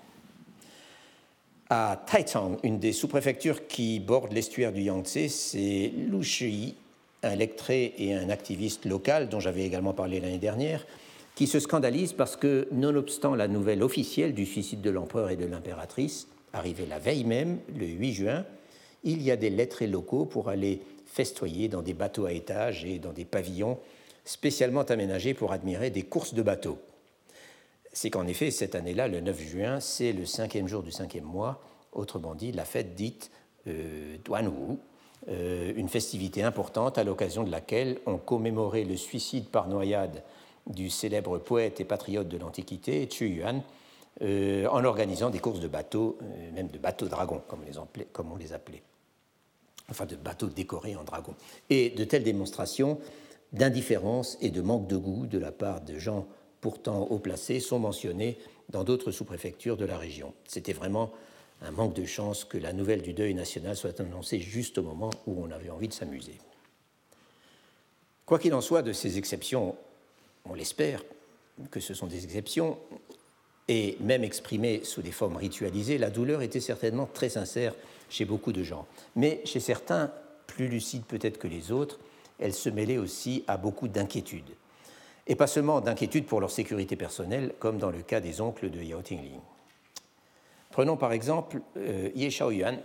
À Taitang, une des sous-préfectures qui bordent l'estuaire du Yangtze, c'est Lu Shui, un lectré et un activiste local dont j'avais également parlé l'année dernière, qui se scandalise parce que, nonobstant la nouvelle officielle du suicide de l'empereur et de l'impératrice, arrivée la veille même, le 8 juin, il y a des lettrés locaux pour aller festoyer dans des bateaux à étages et dans des pavillons spécialement aménagés pour admirer des courses de bateaux. C'est qu'en effet, cette année-là, le 9 juin, c'est le cinquième jour du cinquième mois, autrement dit, la fête dite euh, euh une festivité importante à l'occasion de laquelle on commémorait le suicide par noyade du célèbre poète et patriote de l'Antiquité, Chu Yuan, euh, en organisant des courses de bateaux, euh, même de bateaux dragons, comme, comme, on les appelait, enfin de bateaux décorés en dragons. Et de telles démonstrations d'indifférence et de manque de goût de la part de gens pourtant haut placés sont mentionnées dans d'autres sous-préfectures de la région. C'était vraiment un manque de chance que la nouvelle du deuil national soit annoncée juste au moment où on avait envie de s'amuser. Quoi qu'il en soit de ces exceptions on l'espère, que ce sont des exceptions, et même exprimées sous des formes ritualisées, la douleur était certainement très sincère chez beaucoup de gens. Mais chez certains, plus lucides peut-être que les autres, elle se mêlait aussi à beaucoup d'inquiétudes. Et pas seulement d'inquiétudes pour leur sécurité personnelle, comme dans le cas des oncles de Yao Tingling. Prenons par exemple euh, Ye Shaoyuan,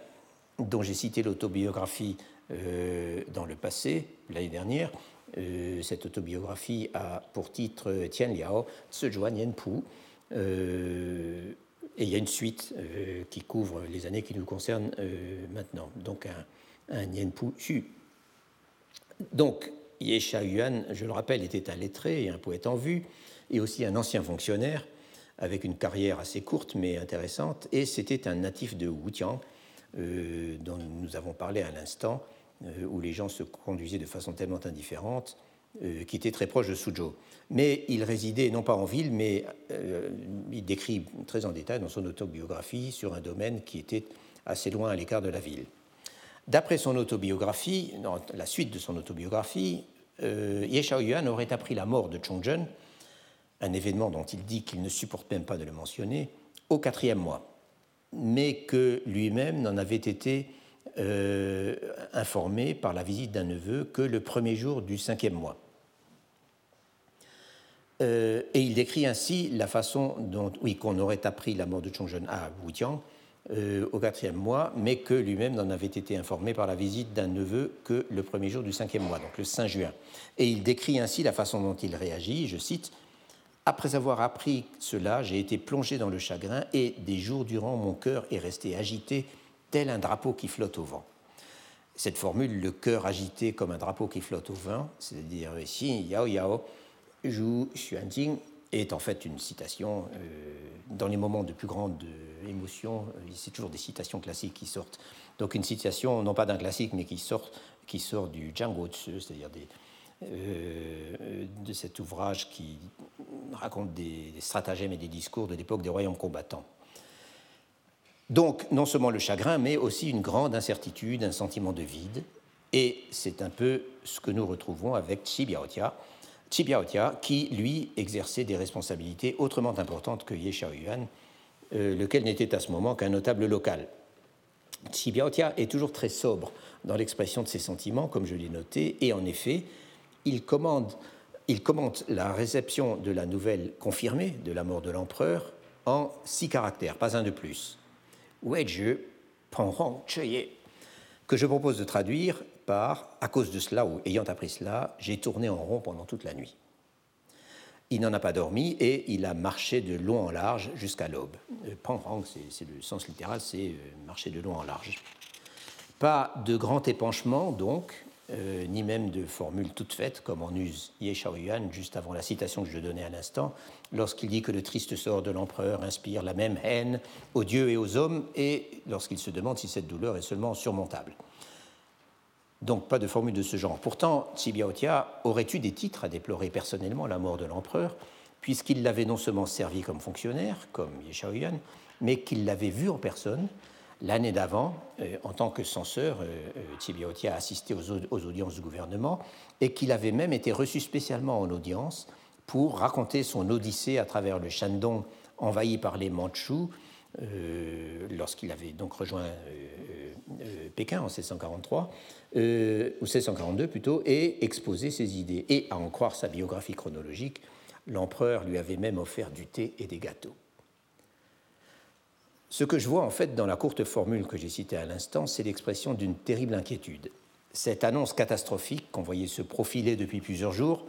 dont j'ai cité l'autobiographie euh, dans le passé, l'année dernière, euh, cette autobiographie a pour titre euh, Tian Liao, Zhejuan Nianpu. Euh, et il y a une suite qui couvre les années qui nous concernent maintenant. Donc un, un Nianpu Xu. Donc Ye Yuan, je le rappelle, était un lettré et un poète en vue, et aussi un ancien fonctionnaire avec une carrière assez courte mais intéressante, et c'était un natif de Wutiang, dont nous avons parlé à l'instant, euh, où les gens se conduisaient de façon tellement indifférente, euh, qui était très proche de Suzhou. Mais il résidait non pas en ville, mais euh, il décrit très en détail dans son autobiographie sur un domaine qui était assez loin à l'écart de la ville. D'après son autobiographie, dans la suite de son autobiographie, euh, Ye Shaoyuan aurait appris la mort de Chongzhen, un événement dont il dit qu'il ne supporte même pas de le mentionner, au quatrième mois, mais que lui-même n'en avait été euh, informé par la visite d'un neveu que le premier jour du cinquième mois. Euh, et il décrit ainsi la façon dont, oui, qu'on aurait appris la mort de Chongzhen à Wutiang euh, au quatrième mois, mais que lui-même n'en avait été informé par la visite d'un neveu que le premier jour du cinquième mois, donc le 5 juin. Et il décrit ainsi la façon dont il réagit, je cite, Après avoir appris cela, j'ai été plongé dans le chagrin et des jours durant, mon cœur est resté agité tel un drapeau qui flotte au vent. Cette formule, le cœur agité comme un drapeau qui flotte au vent, c'est-à-dire ici, Yao Yao, Zhu Xuanjing, est en fait une citation. Euh, dans les moments de plus grande émotion, euh, c'est toujours des citations classiques qui sortent. Donc une citation, non pas d'un classique, mais qui sort, qui sort du Django Tzu, c'est-à-dire euh, de cet ouvrage qui raconte des stratagèmes et des discours de l'époque des royaumes combattants. Donc, non seulement le chagrin, mais aussi une grande incertitude, un sentiment de vide. Et c'est un peu ce que nous retrouvons avec Chi Biaotia. Chi Biaotia, qui, lui, exerçait des responsabilités autrement importantes que Ye Shaoyuan, euh, lequel n'était à ce moment qu'un notable local. Chi Biaotia est toujours très sobre dans l'expression de ses sentiments, comme je l'ai noté, et en effet, il, commande, il commente la réception de la nouvelle confirmée de la mort de l'empereur en six caractères, pas un de plus que je propose de traduire à cause de cela ou ayant appris cela, j'ai tourné en rond pendant toute la nuit. Il n'en a pas dormi et il a marché de long en large jusqu'à l'aube. Euh, Pangrang, c'est le sens littéral, c'est euh, marcher de long en large. Pas de grand épanchement donc, euh, ni même de formules toutes faites, comme en use Ye Shaoyuan, juste avant la citation que je donnais à l'instant, lorsqu'il dit que le triste sort de l'empereur inspire la même haine aux dieux et aux hommes, et lorsqu'il se demande si cette douleur est seulement surmontable. Donc pas de formule de ce genre. Pourtant, Tsibiaotia aurait eu des titres à déplorer personnellement la mort de l'empereur, puisqu'il l'avait non seulement servi comme fonctionnaire, comme Ye mais qu'il l'avait vu en personne, L'année d'avant, euh, en tant que censeur, euh, euh, Thibiotia a assisté aux, audiences du gouvernement et qu'il avait même été reçu spécialement en audience pour raconter son odyssée à travers le Shandong envahi par les Mandchous lorsqu'il avait donc rejoint Pékin en 1643, ou 1642 plutôt, et exposé ses idées. Et à en croire sa biographie chronologique, l'empereur lui avait même offert du thé et des gâteaux. Ce que je vois en fait dans la courte formule que j'ai citée à l'instant, c'est l'expression d'une terrible inquiétude. Cette annonce catastrophique qu'on voyait se profiler depuis plusieurs jours,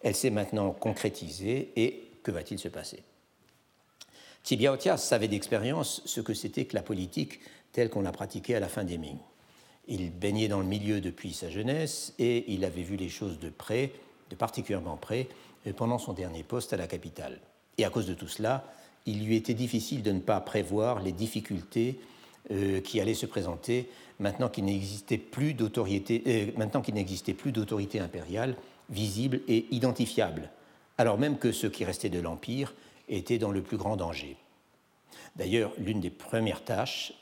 elle s'est maintenant concrétisée et que va-t-il se passer? Tibiaotia savait d'expérience ce que c'était que la politique telle qu'on l'a pratiquée à la fin des Ming. Il baignait dans le milieu depuis sa jeunesse et il avait vu les choses de près, de particulièrement près, pendant son dernier poste à la capitale. Et à cause de tout cela, il lui était difficile de ne pas prévoir les difficultés euh, qui allaient se présenter maintenant qu'il n'existait plus d'autorité, euh, maintenant qu'il n'existait plus d'autorité impériale visible et identifiable, alors même que ce qui restait de l'empire était dans le plus grand danger. D'ailleurs, l'une des premières tâches,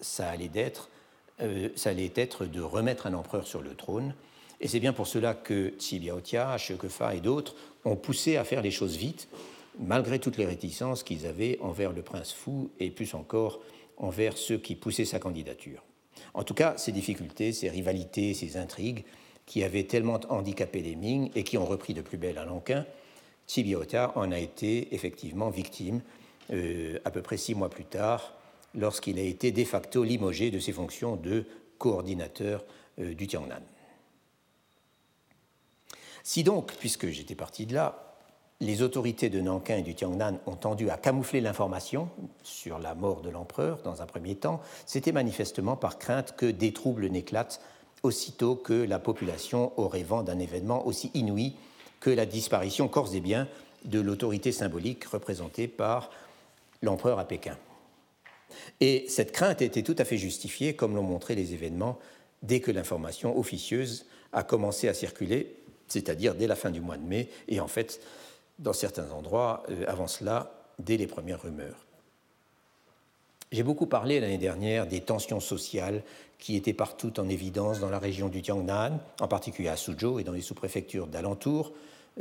ça allait, être, euh, ça allait être de remettre un empereur sur le trône, et c'est bien pour cela que Tsibiaotia, Shekefa et d'autres ont poussé à faire les choses vite malgré toutes les réticences qu'ils avaient envers le prince fou et plus encore envers ceux qui poussaient sa candidature. En tout cas, ces difficultés, ces rivalités, ces intrigues qui avaient tellement handicapé les Ming et qui ont repris de plus belle à Lanquin, Tsibiota en a été effectivement victime euh, à peu près six mois plus tard, lorsqu'il a été de facto limogé de ses fonctions de coordinateur euh, du Tiangnan. Si donc, puisque j'étais parti de là, les autorités de Nankin et du Tiangnan ont tendu à camoufler l'information sur la mort de l'empereur dans un premier temps, c'était manifestement par crainte que des troubles n'éclatent aussitôt que la population aurait vent d'un événement aussi inouï que la disparition corps et biens de l'autorité symbolique représentée par l'empereur à Pékin. Et cette crainte était tout à fait justifiée, comme l'ont montré les événements, dès que l'information officieuse a commencé à circuler, c'est-à-dire dès la fin du mois de mai, et en fait dans certains endroits, euh, avant cela, dès les premières rumeurs. J'ai beaucoup parlé l'année dernière des tensions sociales qui étaient partout en évidence dans la région du Tiangnan, en particulier à Suzhou et dans les sous-préfectures d'alentour,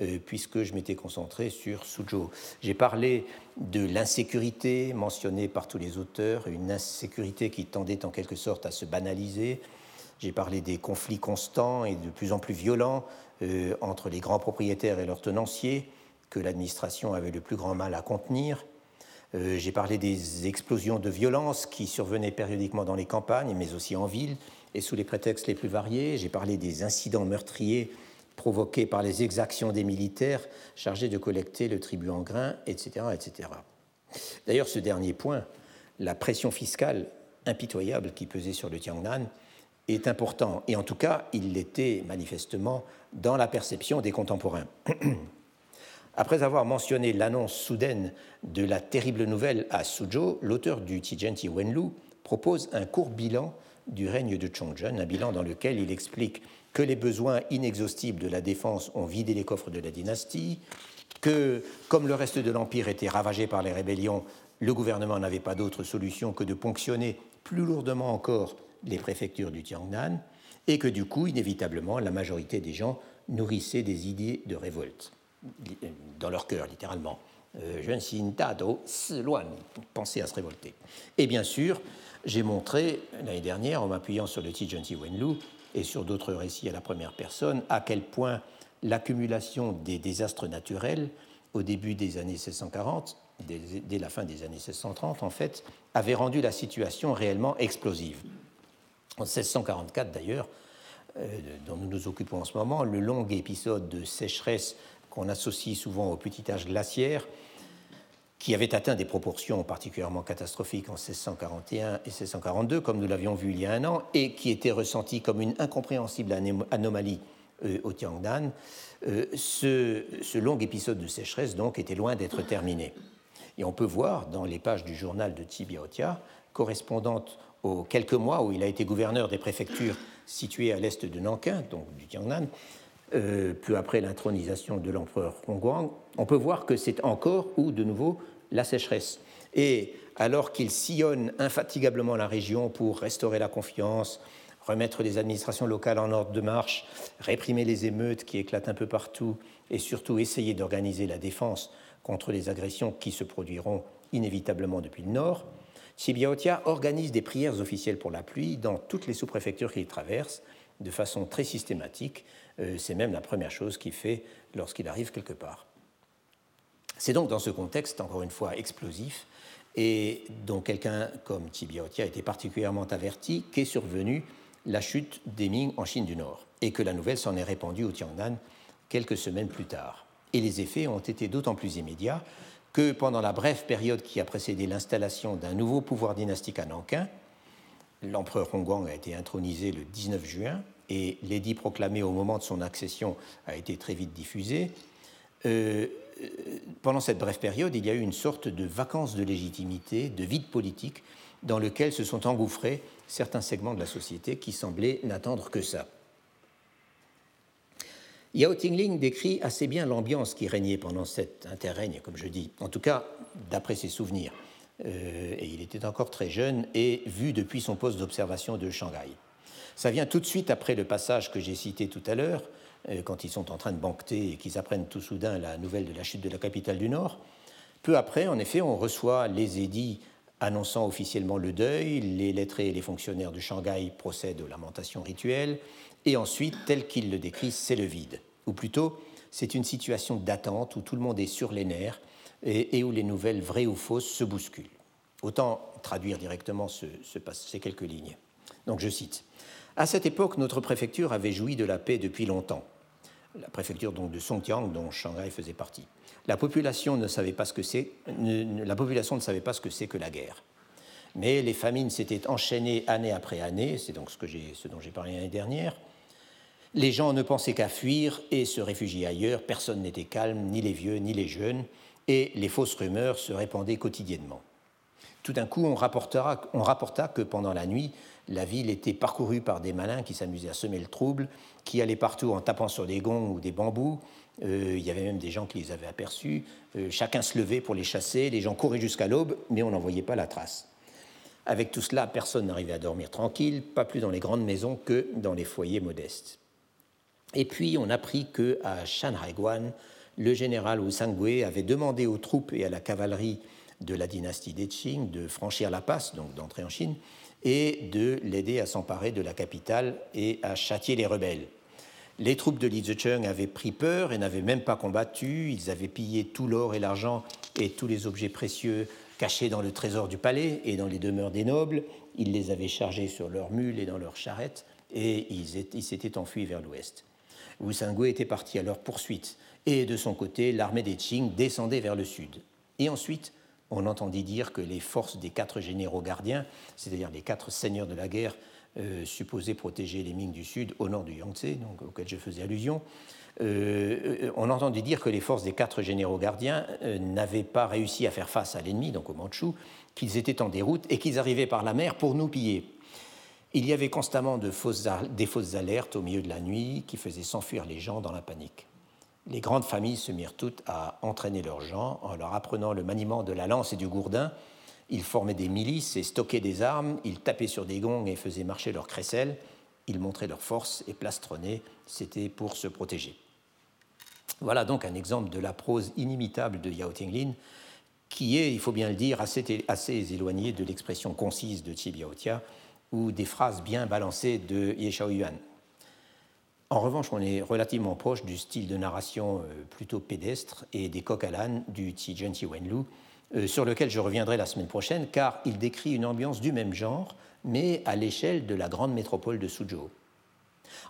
euh, puisque je m'étais concentré sur Suzhou. J'ai parlé de l'insécurité mentionnée par tous les auteurs, une insécurité qui tendait en quelque sorte à se banaliser. J'ai parlé des conflits constants et de plus en plus violents euh, entre les grands propriétaires et leurs tenanciers que l'administration avait le plus grand mal à contenir. Euh, j'ai parlé des explosions de violence qui survenaient périodiquement dans les campagnes, mais aussi en ville, et sous les prétextes les plus variés. J'ai parlé des incidents meurtriers provoqués par les exactions des militaires chargés de collecter le tribut en grains, etc. etc. D'ailleurs, ce dernier point, la pression fiscale impitoyable qui pesait sur le Tiangnan, est important, et en tout cas, il l'était manifestement dans la perception des contemporains. <clears throat> Après avoir mentionné l'annonce soudaine de la terrible nouvelle à Suzhou, l'auteur du Tijenti Wenlu propose un court bilan du règne de Chongzhen, un bilan dans lequel il explique que les besoins inexhaustibles de la défense ont vidé les coffres de la dynastie, que, comme le reste de l'Empire était ravagé par les rébellions, le gouvernement n'avait pas d'autre solution que de ponctionner plus lourdement encore les préfectures du Tiangnan, et que du coup, inévitablement, la majorité des gens nourrissaient des idées de révolte dans leur cœur, littéralement. Euh, je ne Tado, loin, penser à se révolter. Et bien sûr, j'ai montré l'année dernière, en m'appuyant sur le Tijanti Wenlu et sur d'autres récits à la première personne, à quel point l'accumulation des désastres naturels au début des années 1640, dès, la fin des années 1630 en fait, avait rendu la situation réellement explosive. En 1644 d'ailleurs, euh, dont nous nous occupons en ce moment, le long épisode de sécheresse qu'on associe souvent au petit âge glaciaire, qui avait atteint des proportions particulièrement catastrophiques en 1641 et 1642, comme nous l'avions vu il y a un an, et qui était ressenti comme une incompréhensible anomalie euh, au Tiangnan, euh, ce, long épisode de sécheresse donc était loin d'être terminé. Et on peut voir dans les pages du journal de Tibiaotia, correspondantes aux quelques mois où il a été gouverneur des préfectures situées à l'est de Nankin, donc du Tiangnan, euh, peu après l'intronisation de l'empereur Hongguang, on peut voir que c'est encore ou de nouveau la sécheresse. Et alors qu'il sillonne infatigablement la région pour restaurer la confiance, remettre les administrations locales en ordre de marche, réprimer les émeutes qui éclatent un peu partout et surtout essayer d'organiser la défense contre les agressions qui se produiront inévitablement depuis le nord, Sibiaotia organise des prières officielles pour la pluie dans toutes les sous-préfectures qu'il traverse de façon très systématique. Euh, c'est même la première chose qu'il fait lorsqu'il arrive quelque part. C'est donc dans ce contexte, encore une fois, explosif, et dont quelqu'un comme Tibiaotia était particulièrement averti, qu'est survenue la chute des Ming en Chine du Nord, et que la nouvelle s'en est répandue au Tiangnan quelques semaines plus tard. Et les effets ont été d'autant plus immédiats que pendant la brève période qui a précédé l'installation d'un nouveau pouvoir dynastique à Nankin, l'empereur Hongguang a été intronisé le 19 juin et l'édit proclamé au moment de son accession a été très vite diffusé. Euh, euh, pendant cette brève période, il y a eu une sorte de vacances de légitimité, de vide politique, dans lequel se sont engouffrés certains segments de la société qui semblaient n'attendre que ça. Yao Tingling décrit assez bien l'ambiance qui régnait pendant cet interrègne, comme je dis, en tout cas d'après ses souvenirs. Euh, et il était encore très jeune et vu depuis son poste d'observation de Shanghai. Ça vient tout de suite après le passage que j'ai cité tout à l'heure, euh, quand ils sont en train de banqueter et qu'ils apprennent tout soudain la nouvelle de la chute de la capitale du Nord. Peu après, en effet, on reçoit les édits annonçant officiellement le deuil, les lettrés et les fonctionnaires de Shanghai procèdent aux lamentations rituelles, et ensuite, tel qu'il le décrit, c'est le vide. Ou plutôt, c'est une situation d'attente où tout le monde est sur les nerfs et, où les nouvelles vraies ou fausses se bousculent. Autant traduire directement ces quelques lignes. Donc je cite. À cette époque, notre préfecture avait joui de la paix depuis longtemps. La préfecture donc de Songjiang, dont Shanghai faisait partie. La population ne savait pas ce que c'est. La population ne savait pas ce que c'est que la guerre. Mais les famines s'étaient enchaînées année après année. C'est donc ce, dont j'ai parlé l'année dernière. Les gens ne pensaient qu'à fuir et se réfugier ailleurs. Personne n'était calme, ni les vieux, ni les jeunes. Et les fausses rumeurs se répandaient quotidiennement. Tout d'un coup, on rapporta que pendant la nuit, la ville était parcourue par des malins qui s'amusaient à semer le trouble, qui allaient partout en tapant sur des gonds ou des bambous. Euh, il y avait même des gens qui les avaient aperçus. Euh, chacun se levait pour les chasser. Les gens couraient jusqu'à l'aube, mais on n'en voyait pas la trace. Avec tout cela, personne n'arrivait à dormir tranquille, pas plus dans les grandes maisons que dans les foyers modestes. Et puis, on apprit que à Shanhaiguan, le général Wu Sangui avait demandé aux troupes et à la cavalerie de la dynastie des Qing de franchir la passe, donc d'entrer en Chine, et de l'aider à s'emparer de la capitale et à châtier les rebelles. Les troupes de Li Zicheng avaient pris peur et n'avaient même pas combattu. Ils avaient pillé tout l'or et l'argent et tous les objets précieux cachés dans le trésor du palais et dans les demeures des nobles. Ils les avaient chargés sur leurs mules et dans leurs charrettes et ils s'étaient enfuis vers l'ouest. Wu Sangui était parti à leur poursuite et de son côté, l'armée des Qing descendait vers le sud. Et ensuite, on entendit dire que les forces des quatre généraux gardiens, c'est-à-dire les quatre seigneurs de la guerre euh, supposés protéger les Ming du Sud au nord du Yangtze, donc, auquel je faisais allusion, euh, euh, on entendit dire que les forces des quatre généraux gardiens n'avaient pas réussi à faire face à l'ennemi, donc au Mandchou, qu'ils étaient en déroute et qu'ils arrivaient par la mer pour nous piller. Il y avait constamment des fausses alertes au milieu de la nuit qui faisaient s'enfuir les gens dans la panique les grandes familles se mirent toutes à entraîner leurs gens en leur apprenant le maniement de la lance et du gourdin. Ils formaient des milices et stockaient des armes, ils tapaient sur des gongs et faisaient marcher leurs crécelles, ils montraient leur force et plastronnaient, c'était pour se protéger. Voilà donc un exemple de la prose inimitable de Yao Tinglin, qui est, il faut bien le dire, assez, assez éloigné de l'expression concise de Biaotia ou des phrases bien balancées de Ye Yuan. En revanche, on est relativement proche du style de narration euh, plutôt pédestre et des coq à l'âne du Tijen Wenlu, euh, sur lequel je reviendrai la semaine prochaine, car il décrit une ambiance du même genre, mais à l'échelle de la grande métropole de Suzhou.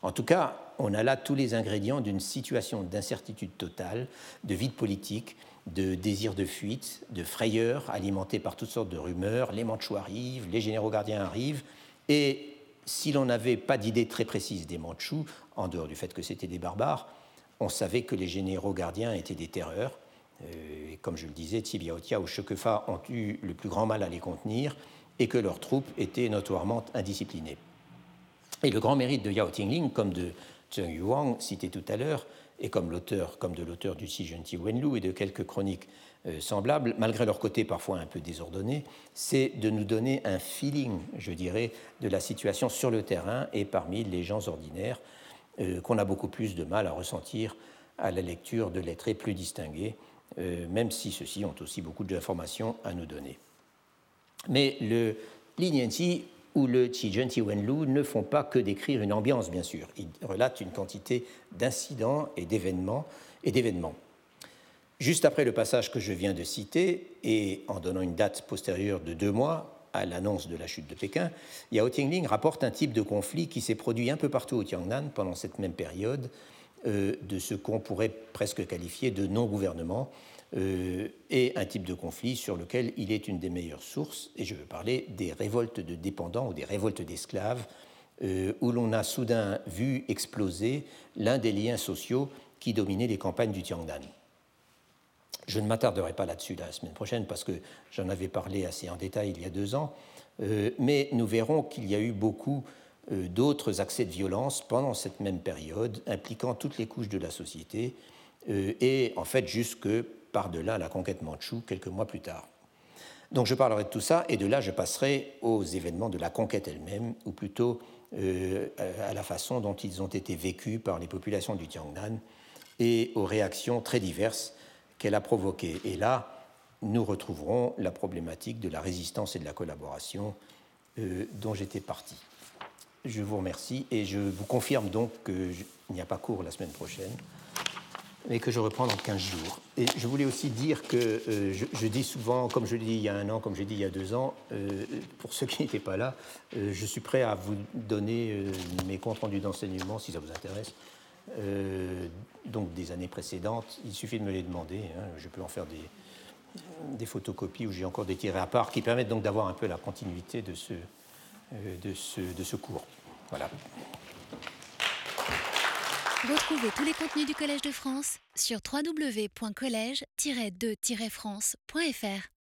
En tout cas, on a là tous les ingrédients d'une situation d'incertitude totale, de vide politique, de désir de fuite, de frayeur, alimentés par toutes sortes de rumeurs. Les Mandchous arrivent, les généraux gardiens arrivent. Et si l'on n'avait pas d'idée très précise des Mandchous, en dehors du fait que c'était des barbares, on savait que les généraux gardiens étaient des terreurs. Euh, et comme je le disais, Tibiaotia ou Shokefa ont eu le plus grand mal à les contenir et que leurs troupes étaient notoirement indisciplinées. Et le grand mérite de Yao Tingling, comme de Zheng Yuang, cité tout à l'heure, et comme, de l'auteur du Ti Wenlu et de quelques chroniques euh, semblables, malgré leur côté parfois un peu désordonné, c'est de nous donner un feeling, je dirais, de la situation sur le terrain et parmi les gens ordinaires, euh, qu'on a beaucoup plus de mal à ressentir à la lecture de lettrés plus distingués, euh, même si ceux-ci ont aussi beaucoup d'informations à nous donner. Mais le Linianti ou le Ti Wenlu ne font pas que décrire une ambiance, bien sûr. Ils relatent une quantité d'incidents et d'événements. Et d'événements. Juste après le passage que je viens de citer, et en donnant une date postérieure de deux mois à l'annonce de la chute de Pékin, Yao Tingling rapporte un type de conflit qui s'est produit un peu partout au Tiangnan pendant cette même période, euh, de ce qu'on pourrait presque qualifier de non-gouvernement, euh, et un type de conflit sur lequel il est une des meilleures sources, et je veux parler des révoltes de dépendants ou des révoltes d'esclaves, euh, où l'on a soudain vu exploser l'un des liens sociaux qui dominaient les campagnes du Tiangnan. Je ne m'attarderai pas là-dessus la semaine prochaine parce que j'en avais parlé assez en détail il y a deux ans, euh, mais nous verrons qu'il y a eu beaucoup d'autres accès de violence pendant cette même période, impliquant toutes les couches de la société, et en fait jusque par-delà la conquête mandchoue quelques mois plus tard. Donc je parlerai de tout ça et de là je passerai aux événements de la conquête elle-même, ou plutôt euh, à la façon dont ils ont été vécus par les populations du Tiangnan et aux réactions très diverses qu'elle a provoquées. Et là, nous retrouverons la problématique de la résistance et de la collaboration euh, dont j'étais parti. Je vous remercie et je vous confirme donc qu'il n'y a pas cours la semaine prochaine mais que je reprends dans 15 jours. Et je voulais aussi dire que euh, je, dis souvent, comme je l'ai dit il y a un an, comme j'ai dit il y a deux ans, euh, pour ceux qui n'étaient pas là, je suis prêt à vous donner mes comptes rendus d'enseignement si ça vous intéresse. Donc des années précédentes, il suffit de me les demander. Hein. je peux en faire des, des photocopies où j'ai encore des tirés à part qui permettent donc d'avoir un peu la continuité de ce, de ce, de ce cours. Voilà. Retrouvez tous les contenus du Collège de France sur www.colège-2-france.fr.